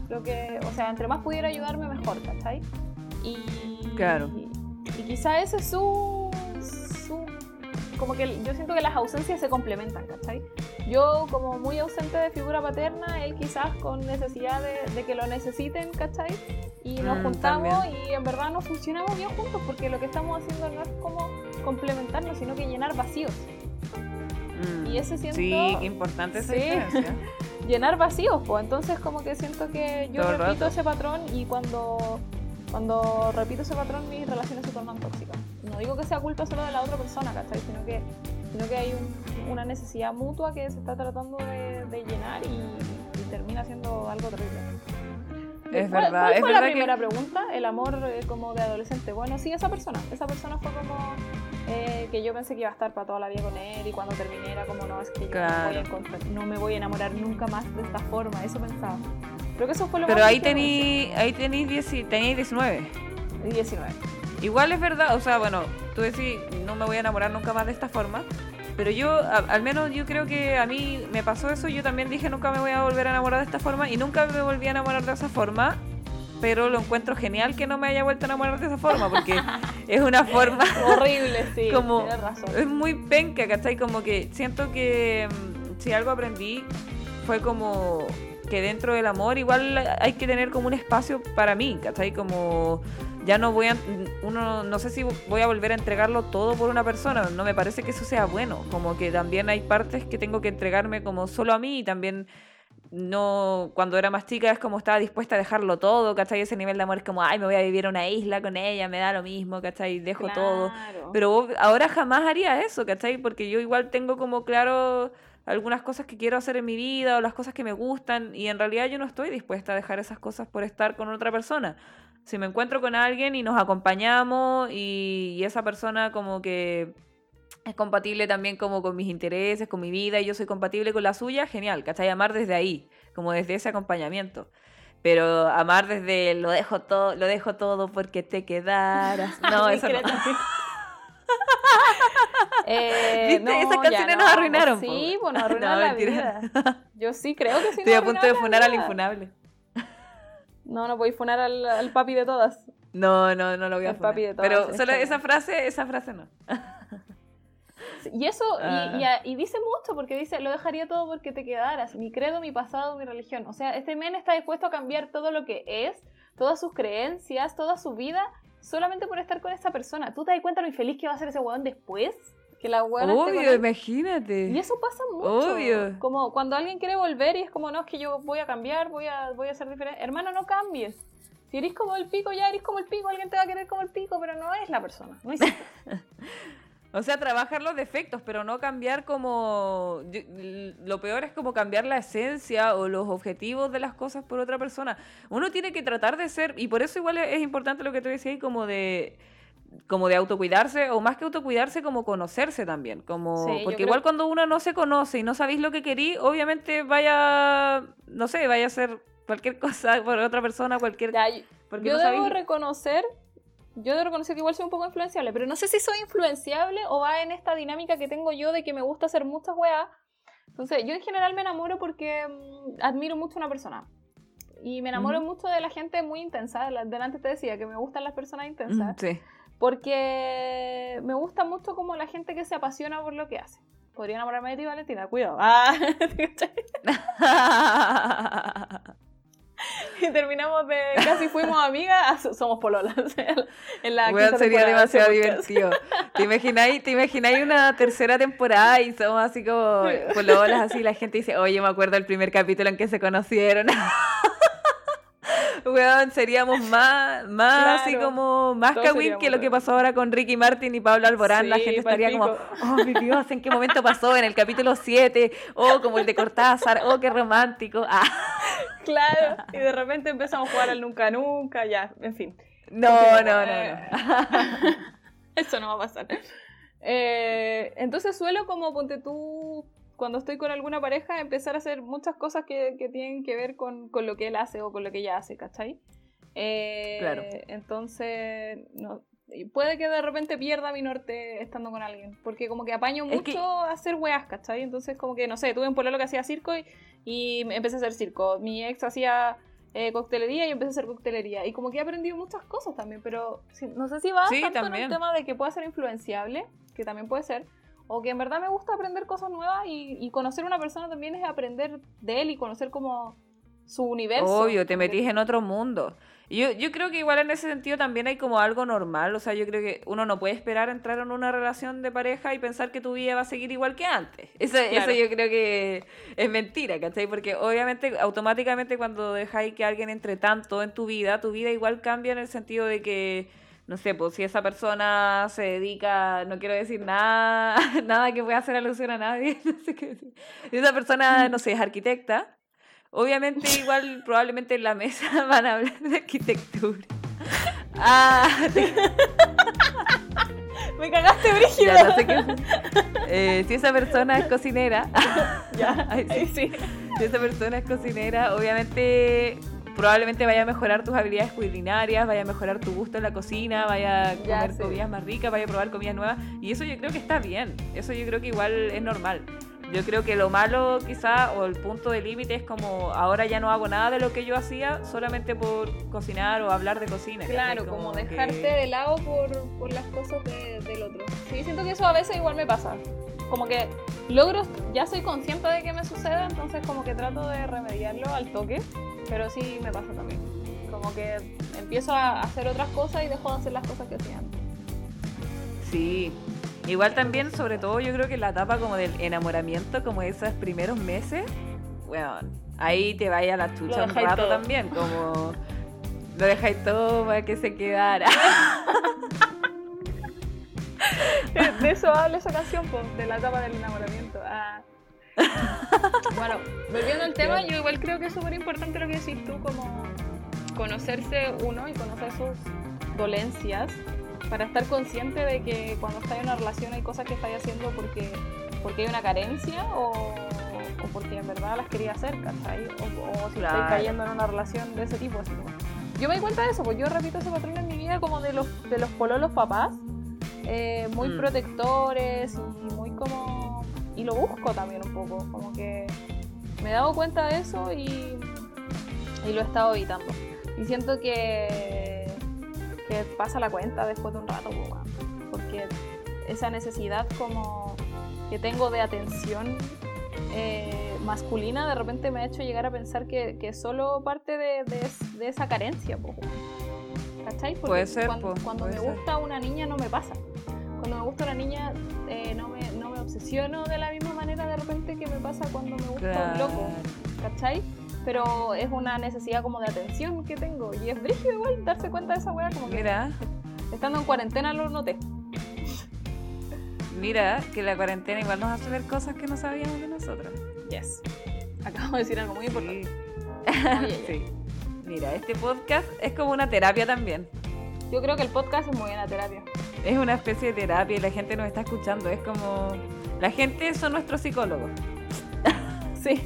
lo que, o sea, entre más pudiera ayudarme mejor, ¿cachai? Y, claro. Y, y quizá ese es su, su como que yo siento que las ausencias se complementan, ¿cachai? Yo como muy ausente de figura paterna, él quizás con necesidad de, que lo necesiten, ¿cachai? Y nos mm, juntamos y en verdad nos funcionamos bien juntos porque lo que estamos haciendo no es como complementarnos, sino que llenar vacíos. Mm, y ese siento... Sí, importante esa diferencia. llenar vacíos, pues entonces como que siento que yo repito ese patrón y cuando, cuando repito ese patrón mis relaciones se tornan tóxicas digo que sea culpa solo de la otra persona, ¿cachai? Sino que, sino que hay una necesidad mutua que se está tratando de, llenar y, termina siendo algo terrible. Es verdad. ¿Cuál fue la primera pregunta? El amor eh, como de adolescente. Bueno, sí, esa persona. Esa persona fue como eh, que yo pensé que iba a estar para toda la vida con él y cuando terminé era como, no, es que yo no, me voy a enamorar nunca más de esta forma. Eso pensaba. Creo que eso fue lo Pero ahí tení, ahí tenéis 19. 19. Igual es verdad, o sea, bueno, tú decís, no me voy a enamorar nunca más de esta forma, pero yo, al menos yo creo que a mí me pasó eso, yo también dije nunca me voy a volver a enamorar de esta forma y nunca me volví a enamorar de esa forma, pero lo encuentro genial que no me haya vuelto a enamorar de esa forma, porque es una forma horrible, sí, como razón. es muy penca, ¿cachai? Como que siento que mm, si algo aprendí fue como que dentro del amor igual hay que tener como un espacio para mí, ¿cachai? Como ya no voy a, uno, no sé si voy a volver a entregarlo todo por una persona, no me parece que eso sea bueno, como que también hay partes que tengo que entregarme como solo a mí y también no, cuando era más chica es como estaba dispuesta a dejarlo todo, ¿cachai? Ese nivel de amor es como, ay, me voy a vivir a una isla con ella, me da lo mismo, ¿cachai? Dejo todo. Pero ahora jamás haría eso, ¿cachai? Porque yo igual tengo como claro algunas cosas que quiero hacer en mi vida o las cosas que me gustan y en realidad yo no estoy dispuesta a dejar esas cosas por estar con otra persona si me encuentro con alguien y nos acompañamos y, esa persona como que es compatible también como con mis intereses, con mi vida y yo soy compatible con la suya, genial, ¿cachai? Amar desde ahí, como desde ese acompañamiento. Pero amar desde lo dejo todo, lo dejo todo porque te quedaras. No, eso no. eh, no, Esas canciones nos arruinaron. Sí, bueno, arruinaron la vida. Yo sí creo que sí. Estoy a punto de funar al infunable. No, no podéis funar al, papi de todas. No, no, no lo voy a funar. Papi de todas, Pero solo esa frase, esa frase no. Y eso, ah. y, dice mucho, porque dice, lo dejaría todo porque te quedaras, mi credo, mi pasado, mi religión. O sea, este men está dispuesto a cambiar todo lo que es todas sus creencias, toda su vida, solamente por estar con esa persona. ¿Tú te das cuenta lo infeliz que va a ser ese weón después? Que la weón Obvio, imagínate. Y eso pasa mucho. Obvio. Como cuando alguien quiere volver y es como, no, es que yo voy a cambiar, voy a, voy a ser diferente. Hermano, no cambies. Si eres como el pico, ya eres como el pico, alguien te va a querer como el pico, pero no es la persona. No es O sea, trabajar los defectos, pero no cambiar como... Lo peor es como cambiar la esencia o los objetivos de las cosas por otra persona. Uno tiene que tratar de ser, y por eso igual es importante lo que tú decías, como de como de autocuidarse, o más que autocuidarse, como conocerse también. Como, porque igual cuando uno no se conoce y no sabéis lo que querí, obviamente vaya, no sé, vaya a ser cualquier cosa por otra persona, cualquier... porque yo debo reconocer yo debo reconocer que igual soy un poco influenciable, pero no sé si soy influenciable o va en esta dinámica que tengo yo de que me gusta hacer muchas weas. Entonces, yo en general me enamoro porque mm, admiro mucho a una persona. Y me enamoro mucho de la gente muy intensa. Delante te decía que me gustan las personas intensas. Sí. Porque me gusta mucho como la gente que se apasiona por lo que hace. Podría enamorarme de ti, Valentina, cuidado. Ah, y terminamos de casi fuimos amigas, somos pololas. en la sería demasiado divertido. ¿Te imagináis, ¿Te imagináis una tercera temporada y somos así como pololas, así la gente dice, oye, me acuerdo del primer capítulo en que se conocieron? weón, seríamos más, más así como, más kawin que lo que pasó ahora con Ricky Martin y Pablo Alborán. la gente estaría como, oh mi Dios, ¿en qué momento pasó? En el capítulo 7, oh, como el de Cortázar, oh, qué romántico. Ah. Claro, y de repente empezamos a jugar al Nunca Nunca, ya, en fin. No, no, no, no. Eso no va a pasar. Eh, entonces suelo como, ponte tú, cuando estoy con alguna pareja, empezar a hacer muchas cosas que, tienen que ver con, lo que él hace o con lo que ella hace, ¿cachai? Eh, claro. Entonces, no, puede que de repente pierda mi norte estando con alguien, porque como que apaño mucho a hacer weas, ¿cachai? Entonces, como que, no sé, tuve un pololo que hacía circo y, empecé a hacer circo. Mi ex hacía eh, coctelería y empecé a hacer coctelería. Y como que he aprendido muchas cosas también, pero no sé si va tanto en el tema de que pueda ser influenciable, que también puede ser, o que en verdad me gusta aprender cosas nuevas y, conocer a una persona también es aprender de él y conocer como su universo. Obvio, te metís en otro mundo. Yo, yo creo que igual en ese sentido también hay como algo normal, o sea, yo creo que uno no puede esperar entrar en una relación de pareja y pensar que tu vida va a seguir igual que antes. Eso, eso yo creo que es mentira, ¿cachai? Porque obviamente automáticamente cuando dejáis que alguien entre tanto en tu vida, tu vida igual cambia en el sentido de que no sé, pues si esa persona se dedica, no quiero decir nada, nada que pueda hacer alusión a nadie, no sé qué decir. Si esa persona, no sé, es arquitecta, obviamente igual probablemente en la mesa van a hablar de arquitectura. Ah, Me cagaste, Brígida. no sé qué eh, si esa persona es cocinera, ya, sí. sí. Si esa persona es cocinera, obviamente probablemente vaya a mejorar tus habilidades culinarias, vaya a mejorar tu gusto en la cocina, vaya a comer comidas más ricas, vaya a probar comidas nuevas. Y eso yo creo que está bien, eso yo creo que igual es normal. Yo creo que lo malo quizá o el punto de límite es como ahora ya no hago nada de lo que yo hacía solamente por cocinar o hablar de cocina. Claro, como, dejarte de lado por, por las cosas del otro. Sí, siento que eso a veces igual me pasa. Como que logro, ya soy consciente de que me sucede, entonces como que trato de remediarlo al toque pero sí me pasa también. Como que empiezo a hacer otras cosas y dejo de hacer las cosas que hacía antes. Sí. Igual también, sobre todo, yo creo que la etapa como del enamoramiento, como esos primeros meses, bueno, ahí te vaya la chucha un rato también, como lo dejáis todo para que se quedara. de eso habla esa canción, pues, de la etapa del enamoramiento. Ah. bueno, volviendo al tema, yo igual creo que es súper importante lo que decís tú, como conocerse uno y conocer sus dolencias para estar consciente de que cuando estás en una relación hay cosas que estás haciendo porque, porque hay una carencia o, porque en verdad las quería hacer, ¿cachai? O, si estás cayendo en una relación de ese tipo. Yo me di cuenta de eso, pues yo repito ese patrón en mi vida como de los, de los pololos papás, eh, muy mm. protectores y muy como y lo busco también un poco, como que me he dado cuenta de eso y, y lo he estado evitando. Y siento que, que pasa la cuenta después de un rato, porque esa necesidad como que tengo de atención eh, masculina de repente me ha hecho llegar a pensar que, que solo parte de, de, de esa carencia. po. ¿Cachai? Porque Puede ser, cuando, po, cuando puede me ser. gusta una niña no me pasa. Cuando me gusta una niña eh, no, me, no me obsesiono de la misma manera de repente que me pasa cuando me gusta un loco. ¿Cachai? Pero es una necesidad como de atención que tengo. Y es brígido igual darse cuenta de esa weá como que Mira, estando en cuarentena lo noté. mira, que la cuarentena igual nos hace ver cosas que no sabíamos de nosotros. Yes. Acabo de decir algo muy importante. Sí. Sí. Mira, este podcast es como una terapia también. Yo creo que el podcast es muy buena terapia. Es una especie de terapia y la gente nos está escuchando. Es como. La gente son nuestros psicólogos. Sí.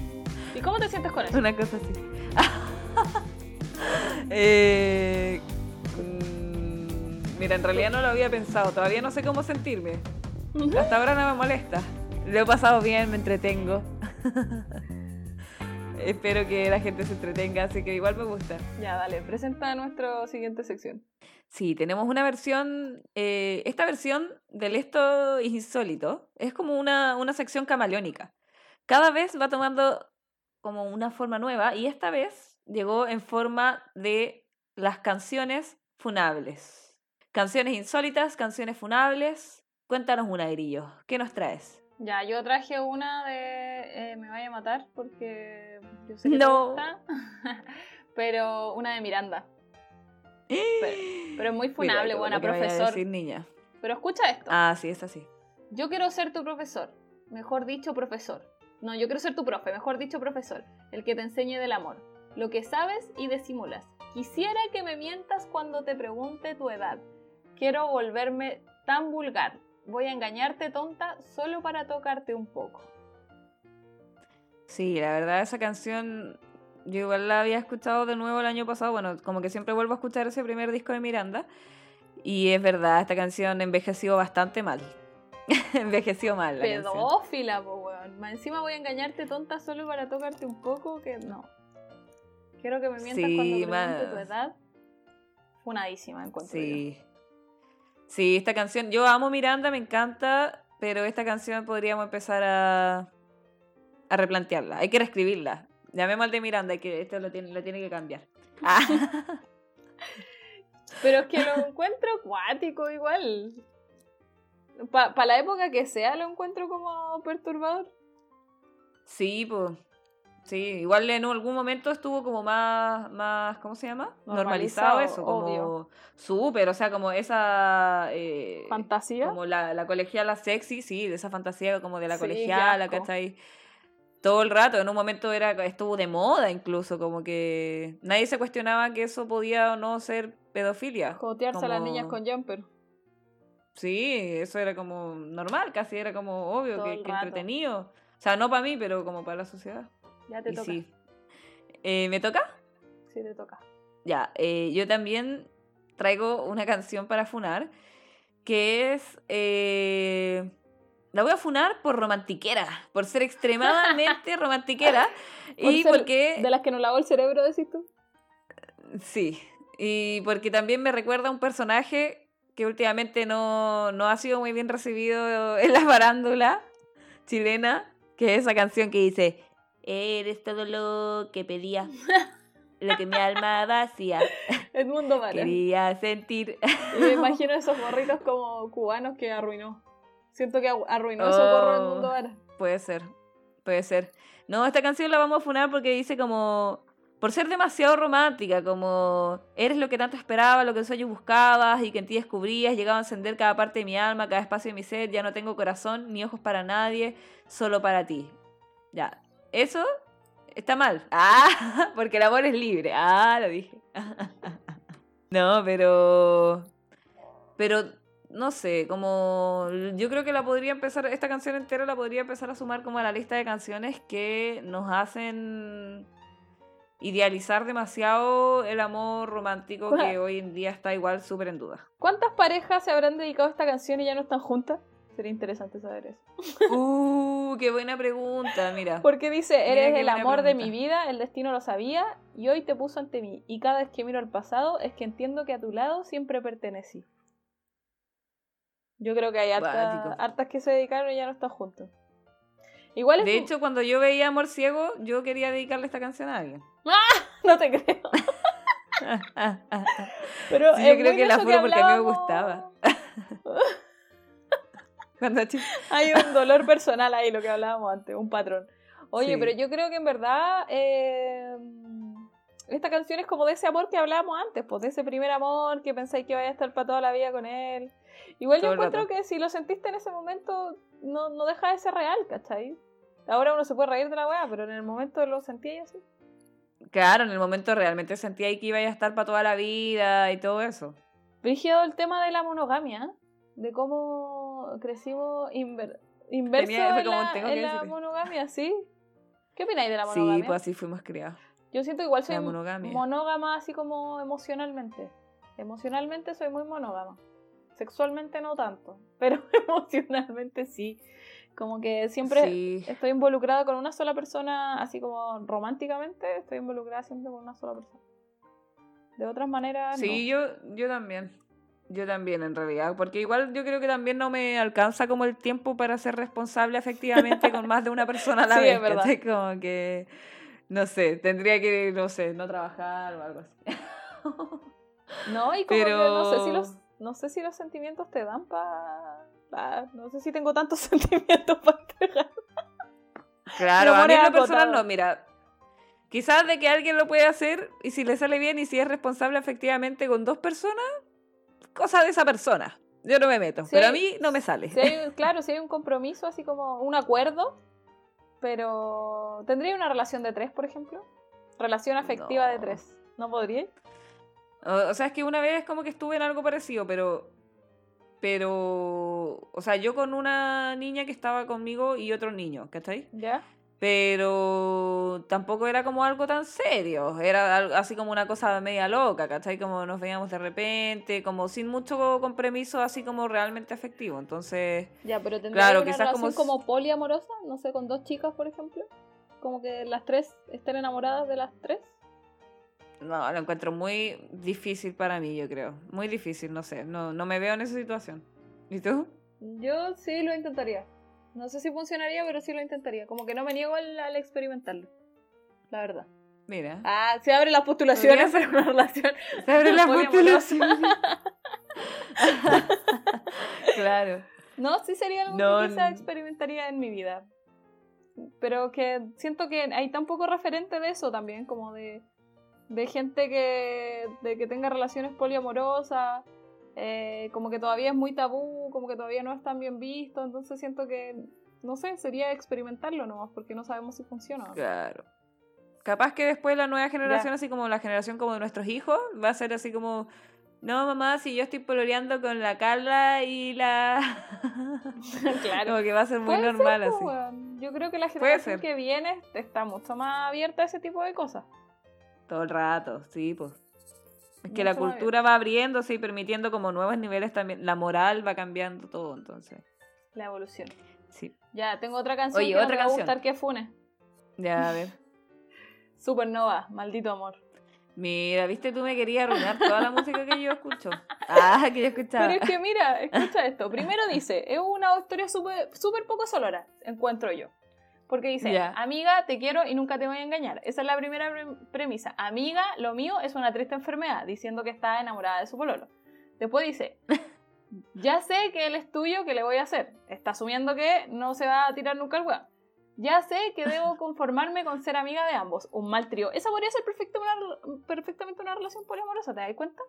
¿Y cómo te sientes con eso? Una cosa así. Eh, mm, mira, en realidad no lo había pensado. Todavía no sé cómo sentirme. Hasta ahora no me molesta. Lo he pasado bien, me entretengo. Espero que la gente se entretenga, así que igual me gusta. Ya, dale, presenta nuestra siguiente sección. Sí, tenemos una versión, eh, esta versión del esto insólito es como una, una sección camaleónica. Cada vez va tomando como una forma nueva y esta vez llegó en forma de las canciones funables. Canciones insólitas, canciones funables. Cuéntanos una, Grillo. ¿Qué nos traes? Ya, yo traje una de eh, Me vaya a matar porque yo sé que No. te gusta. pero una de Miranda. Pero es muy funable, buena profesor. decir, niña. Pero escucha esto. Ah, sí, es así. Yo quiero ser tu profesor. Mejor dicho, profesor. No, yo quiero ser tu profe, mejor dicho, profesor. El que te enseñe del amor. Lo que sabes y disimulas. Quisiera que me mientas cuando te pregunte tu edad. Quiero volverme tan vulgar. Voy a engañarte, tonta, solo para tocarte un poco. Sí, la verdad esa canción yo igual la había escuchado de nuevo el año pasado, bueno, como que siempre vuelvo a escuchar ese primer disco de Miranda y es verdad, esta canción envejeció bastante mal. envejeció mal la canción. Pedófila, po, weón. Más encima voy a engañarte, tonta, solo para tocarte un poco. Que no. Quiero que me mientas Sí, cuando pregunte tu edad. Funadísima, encuentro yo. Sí. Sí, esta canción, yo amo Miranda, me encanta, pero esta canción podríamos empezar a, a replantearla. Hay que reescribirla. Llamemos al de Miranda, que, esto lo tiene, lo tiene que cambiar. Ah. Pero es que lo encuentro acuático igual. Para la época que sea, lo encuentro como perturbador. Sí, pues. Sí, igual en algún momento estuvo como más, más ¿cómo se llama? Normalizado, Normalizado, eso, como súper, o sea, como esa... eh, Fantasía. como la, la colegiala sexy, sí, de esa fantasía como de la Sí, colegiala. ¿cachai? Todo el rato, en un momento era estuvo de moda incluso, como que nadie se cuestionaba que eso podía o no ser pedofilia. Jotearse a las como- niñas con jumper. Sí, eso era como normal, casi era como obvio, que, entretenido. O sea, no para mí, pero como para la sociedad. Ya te Y toca. sí. Eh, ¿Me toca? Sí, te toca. Ya, eh, yo también traigo una canción para funar, que es... eh, la voy a funar por romantiquera, por ser extremadamente romantiquera. Por y ser porque... De las que nos lavó el cerebro, decís tú. Sí, y porque también me recuerda a un personaje que últimamente no, no ha sido muy bien recibido en la farándula chilena, que es esa canción que dice, eres todo lo que pedía, lo que mi alma vacía, Edmundo Vara. quería sentir. Y me imagino esos gorritos como cubanos que arruinó. Siento que arru- arruinó esos gorros del Oh. mundo Vara. Puede ser, puede ser. No, esta canción la vamos a funar porque dice como, por ser demasiado romántica, como, eres lo que tanto esperaba, lo que en sueños buscabas y que en ti descubrías, llegaba a encender cada parte de mi alma, cada espacio de mi ser, ya no tengo corazón ni ojos para nadie, solo para ti. Ya, eso está mal. Ah, porque el amor es libre. Ah, lo dije. No, pero... Pero no sé, como yo creo que la podría empezar, esta canción entera la podría empezar a sumar como a la lista de canciones que nos hacen idealizar demasiado el amor romántico que hoy en día está igual súper en duda. ¿Cuántas parejas se habrán dedicado a esta canción y ya no están juntas? Sería interesante saber eso. Uh, qué buena pregunta, mira. Porque dice, eres el amor de mi vida, el destino lo sabía y hoy te puso ante mí. Y cada vez que miro al pasado es que entiendo que a tu lado siempre pertenecí. Yo creo que hay harta- hartas que se dedicaron y ya no están juntos. Igual es De un- hecho, cuando yo veía Amor Ciego, yo quería dedicarle esta canción a alguien. no te creo. Pero Sí, yo creo que la juro porque a mí me gustaba. Cuando. Hay un dolor personal ahí, lo que hablábamos antes, un patrón. Oye, Sí. pero yo creo que en verdad eh, esta canción es como de ese amor que hablábamos antes, pues de ese primer amor que pensáis que vaya a estar para toda la vida con él. Igual Todo yo encuentro rato. que si lo sentiste en ese momento, no, no deja de ser real, ¿cachai? Ahora uno se puede reír de la weá, pero en el momento lo sentía yo así. Claro, en el momento realmente sentía ahí que iba a estar para toda la vida y todo eso. Brígido el tema de la monogamia, de cómo crecimos inver- inverso Tenía- en, la, en la monogamia, ¿sí? ¿Qué opináis de la monogamia? Sí, pues así fuimos criados. Yo siento igual soy monógama así como emocionalmente. Emocionalmente soy muy monógama. Sexualmente no tanto, pero emocionalmente sí. Como que siempre Sí. estoy involucrada con una sola persona, así como románticamente, estoy involucrada siempre con una sola persona. De otras maneras, Sí, yo, yo también. Yo también, en realidad. Porque igual yo creo que también no me alcanza como el tiempo para ser responsable efectivamente con más de una persona a la Sí, vez. es. Como que, no sé, tendría que, no sé, no trabajar o algo así. no. Y como que no sé si Pero- los, no sé si los sentimientos te dan para... no sé si tengo tantos sentimientos para entregar. Claro, a mí en lo personal no, mira. Quizás de que alguien lo puede hacer y si le sale bien y si es responsable efectivamente con dos personas, cosa de esa persona. Yo no me meto, Sí. pero a mí no me sale. Claro, si hay un compromiso, así como un acuerdo, pero ¿tendría una relación de tres, por ejemplo? Relación afectiva de tres. ¿No podría? O, o sea, es que una vez como que estuve en algo parecido, pero. Pero. O sea, yo con una niña que estaba conmigo y otro niño, ¿cachai? ¿Ya? Pero tampoco era como algo tan serio. Era así como una cosa media loca, ¿cachai? Como nos veíamos de repente, como sin mucho compromiso, así como realmente afectivo. Entonces. Ya, pero ¿tendría Claro, una quizás relación como- como... poliamorosa? No sé, con dos chicas, por ejemplo. Como que las tres estén enamoradas de las tres. No, lo encuentro muy difícil para mí, yo creo. Muy difícil, no sé. No, no me veo en esa situación. ¿Y tú? Yo sí lo intentaría. No sé si funcionaría, pero sí lo intentaría. Como que no me niego al, al experimentarlo. La verdad. Mira. Ah, se abren las postulaciones para una relación. Se abre la poliamorosa. postulación. claro. No, sí sería algo No, que quizá experimentaría en mi vida. Pero que siento que hay tan poco referente de eso también, como de, de gente que, de que tenga relaciones poliamorosas, eh, como que todavía es muy tabú, como que todavía no es tan bien visto, entonces siento que, no sé, sería experimentarlo nomás, porque no sabemos si funciona. Claro. Capaz que después la nueva generación, así como la generación como de nuestros hijos, va a ser así como, no mamá, si yo estoy pololeando con la Carla y la... claro. como que va a ser muy Puede ser, normal pues, así. Yo creo que la generación que viene está mucho más abierta a ese tipo de cosas. Todo el rato, sí, pues. Es que la cultura va abriéndose y permitiendo como nuevos niveles también. La moral va cambiando todo, entonces. La evolución. Sí. Ya, tengo otra canción Oye, que no otra te va a canción. gustar que fune. Ya, a ver. Supernova, maldito amor. Mira, viste, tú me querías arruinar toda la música que yo escucho. Ah, que yo escuchaba. Pero es que mira, escucha esto. Primero dice, es una historia súper súper poco sonora, encuentro yo. Porque dice, amiga, te quiero y nunca te voy a engañar. Esa es la primera pre- premisa. Amiga, lo mío es una triste enfermedad, diciendo que está enamorada de su pololo. Después dice, ya sé que él es tuyo, ¿qué le voy a hacer? Está asumiendo que no se va a tirar nunca el weón. Ya sé que debo conformarme con ser amiga de ambos. Un mal trío. Esa podría ser una- perfectamente una relación poliamorosa, ¿te das cuenta?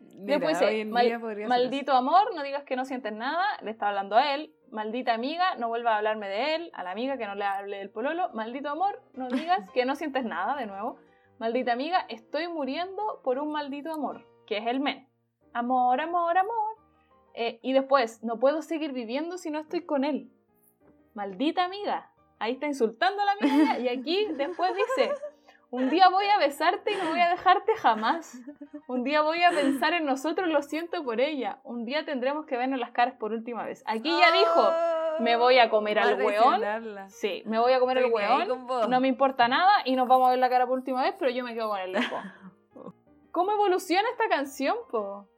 Mira, Después en "Mal- ser maldito amor, no digas que no sientes nada, le está hablando a él. Maldita amiga, no vuelva a hablarme de él, a la amiga que no le hable del pololo. Maldito amor, no digas que no sientes nada, de nuevo. Maldita amiga, estoy muriendo por un maldito amor, que es el men. Amor, amor, amor. Eh, y después, no puedo seguir viviendo si no estoy con él. Maldita amiga. Ahí está insultando a la amiga y aquí después dice, un día voy a besarte y no voy a dejarte jamás. Un día voy a pensar en nosotros, lo siento por ella. Un día tendremos que vernos las caras por última vez. Aquí ya dijo, me voy a comer al weón. sí, me voy a comer al weón. No me importa nada y nos vamos a ver la cara por última vez, pero yo me quedo con el loco. ¿Cómo evoluciona esta canción, po?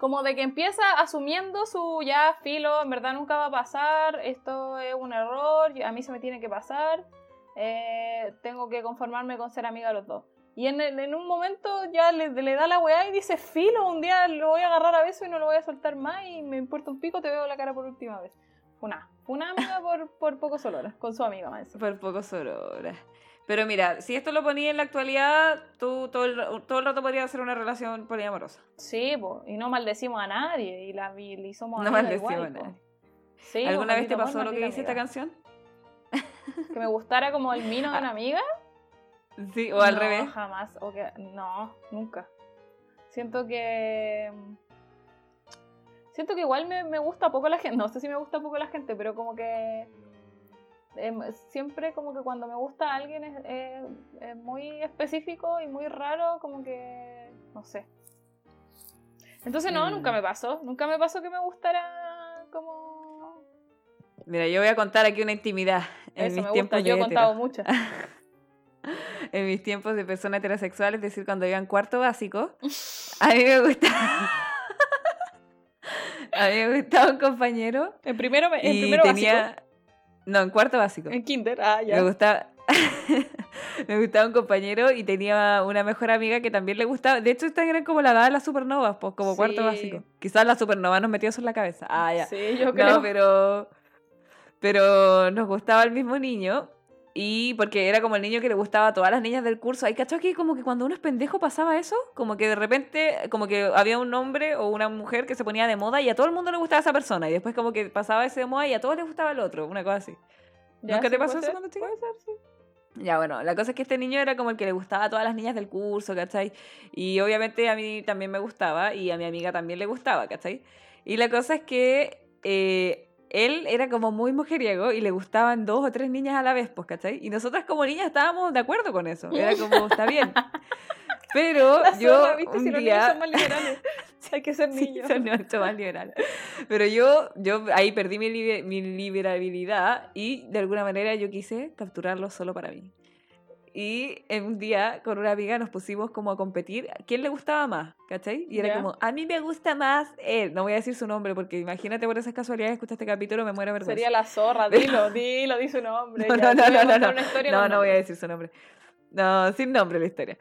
como de que empieza asumiendo su ya filo, en verdad nunca va a pasar, esto es un error, a mí se me tiene que pasar, eh, tengo que conformarme con ser amiga de los dos. Y en, en un momento ya le, le, da la weá y dice, filo, un día lo voy a agarrar a beso y no lo voy a soltar más y me importa un pico, te veo la cara por última vez. Una, una amiga por, por pocos horas, con su amiga más. Por pocos horas. Pero mira, si esto lo ponía en la actualidad, tú todo el, todo el rato podrías hacer una relación poliamorosa. Sí, po, y no maldecimos a nadie, y, la, y, somos No maldecimos a nadie. Sí, ¿Alguna vez te pasó lo que dice esta canción? ¿Que me gustara como el mino de una amiga? Sí, o al revés. No, jamás. O que, no, nunca. Siento que... Siento que igual me, me gusta poco la gente. No sé si me gusta poco la gente, pero como que Em, siempre como que cuando me gusta a alguien es, muy específico y muy raro, como que, no sé. Entonces no, nunca mm. me pasó, nunca me pasó que me gustara como... Mira, yo voy a contar aquí una intimidad. En mis tiempos yo he contado muchas. en mis tiempos de persona heterosexual, es decir, cuando iba en cuarto básico, a mí me gustaba... a mí me gustaba un compañero. En primero, en primero tenía... No, en cuarto básico. En kinder, ah, ya. Me gustaba... me gustaba un compañero y tenía una mejor amiga que también le gustaba. De hecho, esta era como la edad de las supernovas, pues como cuarto básico. Quizás la supernova nos metió eso en la cabeza. Ah, ya. Sí, yo creo. No, pero. Pero nos gustaba el mismo niño. Y porque era como el niño que le gustaba a todas las niñas del curso. Hay cachado que como que cuando uno es pendejo pasaba eso, como que de repente, como que había un hombre o una mujer que se ponía de moda y a todo el mundo le gustaba esa persona. Y después como que pasaba ese de moda y a todos les gustaba el otro, una cosa así. ¿Nunca te pasó eso cuando chica? Ya, bueno, la cosa es que este niño era como el que le gustaba a todas las niñas del curso, ¿cachai? Y obviamente a mí también me gustaba y a mi amiga también le gustaba, ¿cachai? Y la cosa es que eh, él era como muy mujeriego y le gustaban dos o tres niñas a la vez, pues, ¿cachai? Y nosotras como niñas estábamos de acuerdo con eso. Era como, está bien. Pero yo un si día... son más liberales. Hay que ser niños. son mucho más liberales. Pero yo, yo ahí perdí mi, mi liberabilidad y de alguna manera yo quise capturarlo solo para mí. Y en un día con una amiga nos pusimos como a competir. ¿Quién le gustaba más? ¿Cachai? Y era como, a mí me gusta más él. No voy a decir su nombre porque imagínate por esas casualidades escucha este capítulo, me muero vergüenza. Sería la zorra, dilo, dilo, di su nombre. No, no, no, no, no, no, no, no voy a decir su nombre. No, sin nombre la historia.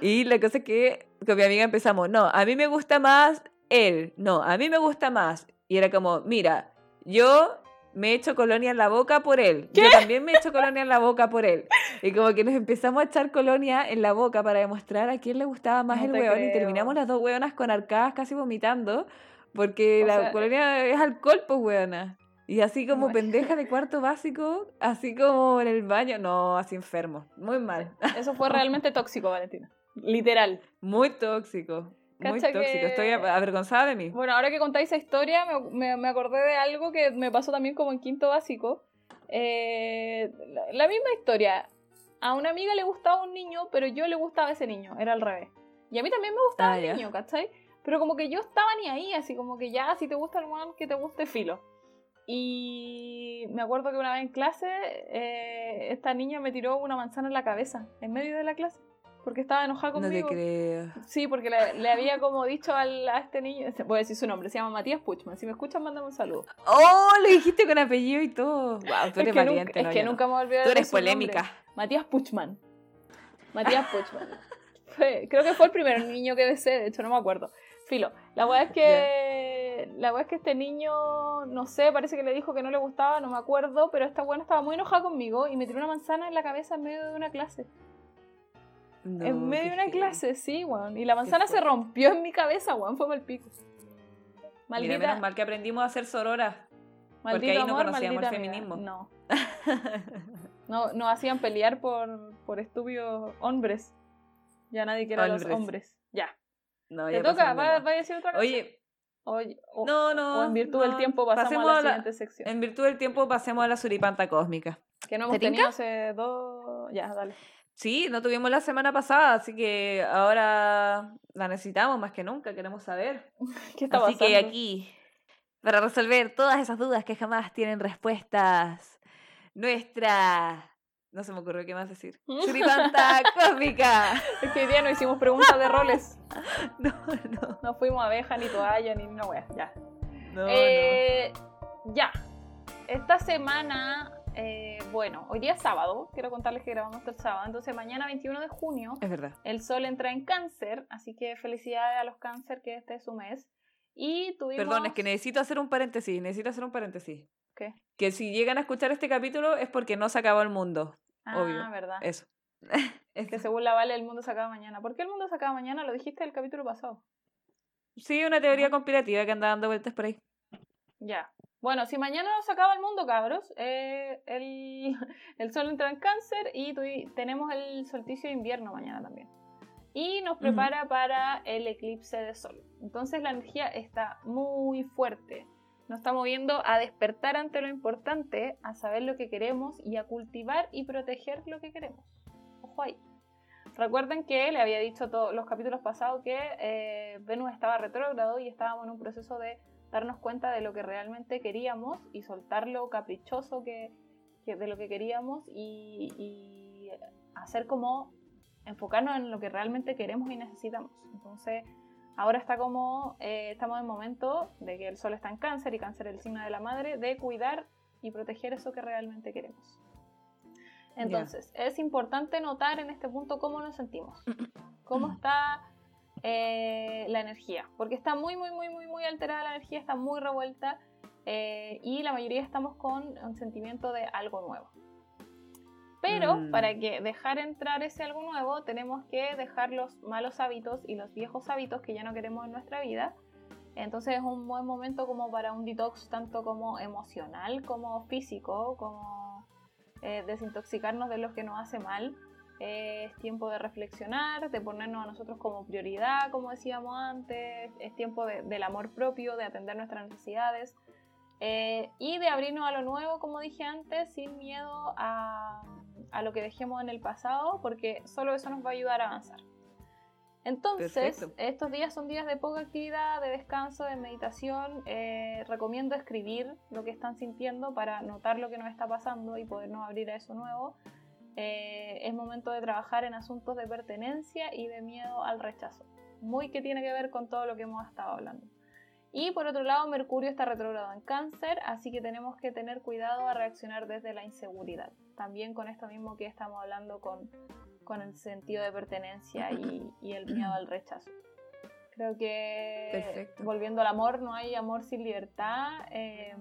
Y la cosa es que con mi amiga empezamos, no, a mí me gusta más él, no, a mí me gusta más. Y era como, mira, yo me he hecho colonia en la boca por él. Yo también me he hecho colonia en la boca por él. Y como que nos empezamos a echar colonia en la boca para demostrar a quién le gustaba más el hueón. Y terminamos las dos hueonas con arcadas casi vomitando. Porque la colonia es alcohol, pues hueona. Y así como pendeja de cuarto básico, así como en el baño. No, así enfermo. Muy mal. Eso fue realmente tóxico, Valentina. Literal. Muy tóxico. Muy tóxico, estoy avergonzada de mí. Bueno, ahora que contáis esa historia, me, me, acordé de algo que me pasó también como en quinto básico. Eh, la, misma historia. A una amiga le gustaba un niño, pero yo le gustaba ese niño, era al revés. Y a mí también me gustaba ah, el niño, ¿cachai? Pero como que yo estaba ni ahí, así como que ya, si te gusta el man, que te guste filo. Y me acuerdo que una vez en clase, eh, esta niña me tiró una manzana en la cabeza, en medio de la clase porque estaba enojada conmigo. No te creo. Sí, porque le, había como dicho al, a este niño, voy a decir su nombre, se llama Matías Puchman. Si me escuchan, mándame un saludo. ¡Oh! Le dijiste con apellido y todo. Wow, tú eres es valiente. es que nunca me olvidar Tú eres polémica. Matías Puchman. Matías Puchman. creo que fue el primer niño que besé, de hecho, no me acuerdo. Filo. La weá es que. La weá es que este niño, no sé, parece que le dijo que no le gustaba, no me acuerdo, pero esta weá estaba muy enojada conmigo y me tiró una manzana en la cabeza en medio de una clase en medio de una clase, sí, weón. Y la manzana se rompió en mi cabeza, weón. Fue mal pico. Maldita. Mira, menos mal que aprendimos a hacer sororas. porque ahí no conocíamos el feminismo. No. no. Nos hacían pelear por, por estúpidos hombres. Ya nadie quiere a los hombres. Ya. No, Te toca, va, a decir otra cosa. Oye. Oye, no, no. O en virtud del tiempo pasemos, a la, siguiente sección. En virtud del tiempo pasemos a la suripanta cósmica. Que no hemos tenido hace dos. Ya, dale. Sí, no tuvimos la semana pasada, así que ahora la necesitamos más que nunca, queremos saber. ¿Qué está así que aquí, para resolver todas esas dudas que jamás tienen respuestas, nuestra No se me ocurrió qué más decir. ¡Churipanta cósmica! Es que hoy día no hicimos preguntas de roles. No, no. No fuimos abeja, ni toalla, ni una wea. Ya. No, Eh, Ya. Esta semana, eh, bueno, hoy día es sábado. Quiero contarles que grabamos el sábado. Entonces, mañana 21 de junio. Es verdad. el sol entra en cáncer. Así que felicidades a los cáncer que este es su mes. Y tuvimos. Perdón, es que necesito hacer un paréntesis. Necesito hacer un paréntesis. ¿Qué? Que si llegan a escuchar este capítulo es porque no se acabó el mundo. Ah, obvio. verdad. Eso. Es Que según la Vale, el mundo se acaba mañana. ¿Por qué el mundo se acaba mañana? Lo dijiste el capítulo pasado. Sí, una teoría conspirativa que anda dando vueltas por ahí. Ya. Bueno, si mañana no se acaba el mundo, cabros, eh, el, el sol entra en cáncer y tenemos el solsticio de invierno mañana también. Y nos prepara para el eclipse de sol. Entonces la energía está muy fuerte. Nos está moviendo a despertar ante lo importante, a saber lo que queremos y a cultivar y proteger lo que queremos. Ojo ahí. Recuerden que le había dicho todos los capítulos pasados que eh, Venus estaba retrógrado y estábamos en un proceso de darnos cuenta de lo que realmente queríamos y soltar lo caprichoso que, que- de lo que queríamos y, y hacer como enfocarnos en lo que realmente queremos y necesitamos. Entonces, ahora está como, eh, estamos en el momento de que el sol está en cáncer y cáncer es el signo de la madre, de cuidar y proteger eso que realmente queremos. Entonces, es importante notar en este punto cómo nos sentimos, cómo está eh, la energía, porque está muy, muy, muy, muy, muy alterada la energía, está muy revuelta eh, y la mayoría estamos con un sentimiento de algo nuevo. Pero Mm. para que dejar entrar ese algo nuevo, tenemos que dejar los malos hábitos y los viejos hábitos que ya no queremos en nuestra vida. Entonces es un buen momento como para un detox tanto como emocional como físico, como eh, desintoxicarnos de lo que nos hace mal. Es tiempo de reflexionar, de ponernos a nosotros como prioridad, como decíamos antes. Es tiempo de- del amor propio, de atender nuestras necesidades eh, y de abrirnos a lo nuevo, como dije antes, sin miedo a, a lo que dejemos en el pasado, porque solo eso nos va a ayudar a avanzar. Entonces, Perfecto. estos días son días de poca actividad, de descanso, de meditación. Eh, recomiendo escribir lo que están sintiendo para notar lo que nos está pasando y podernos abrir a eso nuevo. Eh, es momento de trabajar en asuntos de pertenencia y de miedo al rechazo. Muy que tiene que ver con todo lo que hemos estado hablando. Y por otro lado, Mercurio está retrógrado en cáncer, así que tenemos que tener cuidado a reaccionar desde la inseguridad. También con esto mismo que estamos hablando con, con el sentido de pertenencia y, y el miedo al rechazo. Creo que Perfecto. volviendo al amor, no hay amor sin libertad. eh,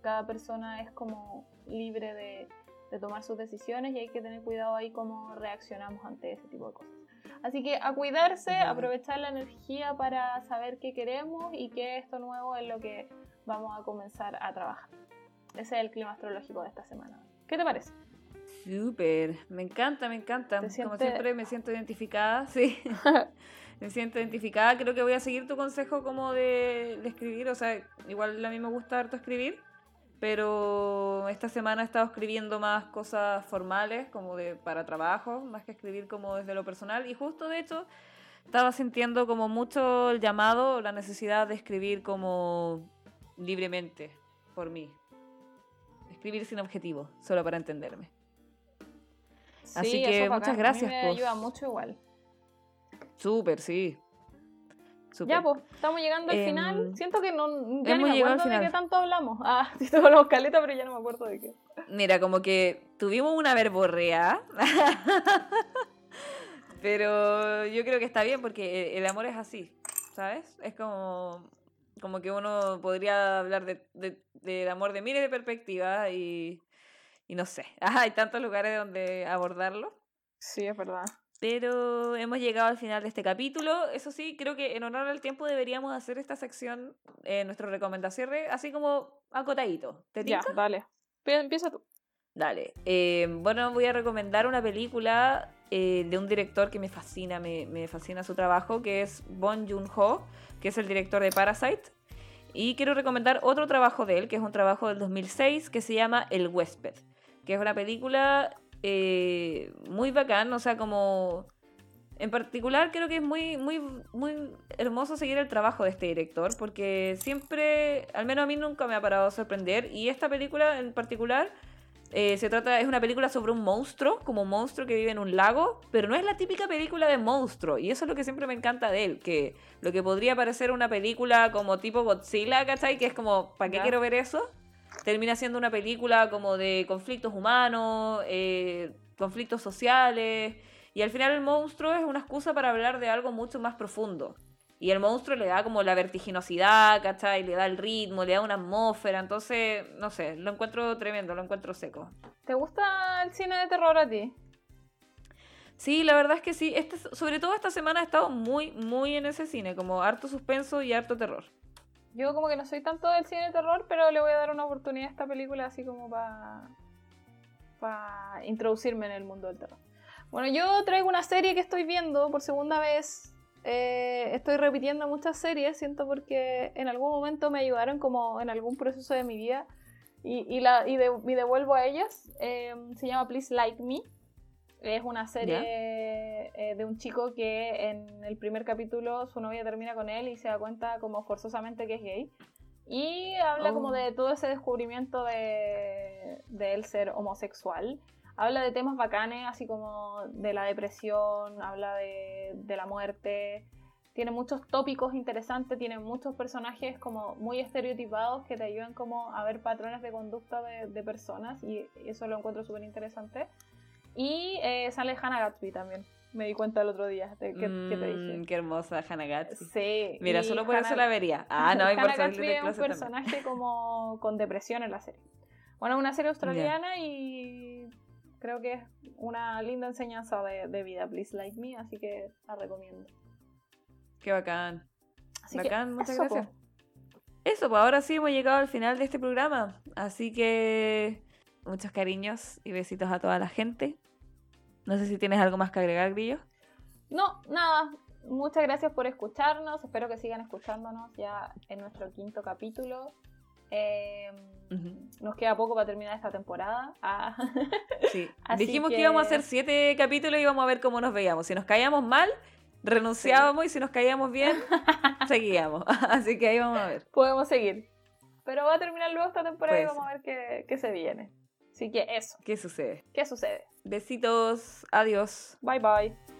cada persona es como libre de, de tomar sus decisiones y hay que tener cuidado ahí cómo reaccionamos ante ese tipo de cosas. Así que a cuidarse, aprovechar la energía para saber qué queremos y que esto nuevo es lo que vamos a comenzar a trabajar. Ese es el clima astrológico de esta semana. ¿Qué te parece? Súper, me encanta, me encanta. ¿Te Como siempre me siento identificada, sí. me siento identificada. Creo que voy a seguir tu consejo como de, de escribir. O sea, igual a mí me gusta harto escribir, pero esta semana he estado escribiendo más cosas formales, como de para trabajo, más que escribir como desde lo personal. Y justo de hecho estaba sintiendo como mucho el llamado, la necesidad de escribir como libremente por mí. Escribir sin objetivo, solo para entenderme. Así Sí, que muchas bacán. gracias, A mí me pues. ayuda mucho igual. Súper, sí. Súper. Ya, pues, estamos llegando al Em, final. Siento que no, ya ni me acuerdo de qué tanto hablamos. Ah, sí, todos hablamos caleta, pero ya no me acuerdo de qué. Mira, como que tuvimos una verborrea. Pero yo creo que está bien porque el amor es así, ¿sabes? Es como, como que uno podría hablar de, de- del amor de miles de perspectivas y, y no sé. hay tantos lugares donde abordarlo. Sí, es verdad. Pero hemos llegado al final de este capítulo. Eso sí, creo que en honor al tiempo deberíamos hacer esta sección, eh, nuestro recomendación, así como acotadito. ¿Te Ya, tinca? Pi- Empieza tú. Dale. Eh, bueno, voy a recomendar una película eh, de un director que me fascina, me, me fascina su trabajo, que es Bong Joon-ho, que es el director de Parasite. Y quiero recomendar otro trabajo de él, que es un trabajo del 2006, que se llama El huésped, que es una película eh, muy bacán, o sea, como... En particular creo que es muy, muy, muy hermoso seguir el trabajo de este director, porque siempre, al menos a mí nunca me ha parado a sorprender, y esta película en particular Eh, se trata, es una película sobre un monstruo, como un monstruo que vive en un lago, pero no es la típica película de monstruo. Y eso es lo que siempre me encanta de él, que lo que podría parecer una película como tipo Godzilla, ¿cachai? Que es como, ¿para qué Ya. quiero ver eso? Termina siendo una película como de conflictos humanos, eh, conflictos sociales. Y al final el monstruo es una excusa para hablar de algo mucho más profundo. Y el monstruo le da como la vertiginosidad, ¿cachai? Le da el ritmo, le da una atmósfera. Entonces, no sé, lo encuentro tremendo, lo encuentro seco. ¿Te gusta el cine de terror a ti? Sí, la verdad es que sí. Este, sobre todo esta semana he estado muy, muy en ese cine, como harto suspenso y harto terror. Yo como que no soy tanto del cine de terror, pero le voy a dar una oportunidad a esta película así como para para introducirme en el mundo del terror. Bueno, yo traigo una serie que estoy viendo por segunda vez. Eh, estoy repitiendo muchas series, siento porque en algún momento me ayudaron como en algún proceso de mi vida y, y la, y, de- y devuelvo a ellas. Eh, se llama Please Like Me. Es una serie eh, de un chico que en el primer capítulo su novia termina con él y se da cuenta como forzosamente que es gay. Y habla Oh. como de todo ese descubrimiento de, de él ser homosexual. Habla de temas bacanes, así como de la depresión, habla de, de la muerte. Tiene muchos tópicos interesantes, tiene muchos personajes como muy estereotipados que te ayudan como a ver patrones de conducta de, de personas y eso lo encuentro súper interesante. Y eh, sale Hannah Gatsby también, me di cuenta el otro día de que, que te Mm, dije. Qué hermosa Hannah Gatsby. Sí. Mira, solo por eso la vería. Ah, no, y por Hannah Gatsby es un también. personaje como con depresión en la serie. Bueno, una serie australiana y creo que es una linda enseñanza de, de vida, Please Like Me, así que la recomiendo. Qué bacán. Así Bacán, muchas eso, gracias. po. Eso, pues ahora sí hemos llegado al final de este programa. Así que muchos cariños y besitos a toda la gente. No sé si tienes algo más que agregar, Grillo. No, nada. Muchas gracias por escucharnos. Espero que sigan escuchándonos ya en nuestro quinto capítulo. Eh, Ujú. Nos queda poco para terminar esta temporada. Ah. Sí. Dijimos que... que- íbamos a hacer siete capítulos y íbamos a ver cómo nos veíamos. Si nos caíamos mal, renunciábamos y si nos caíamos bien, seguíamos. Así que ahí vamos a ver. Podemos seguir. Pero va a terminar luego esta temporada y Puede vamos a ver qué, qué se viene. Así que eso. ¿Qué sucede? ¿Qué sucede? Besitos. Adiós. Bye bye.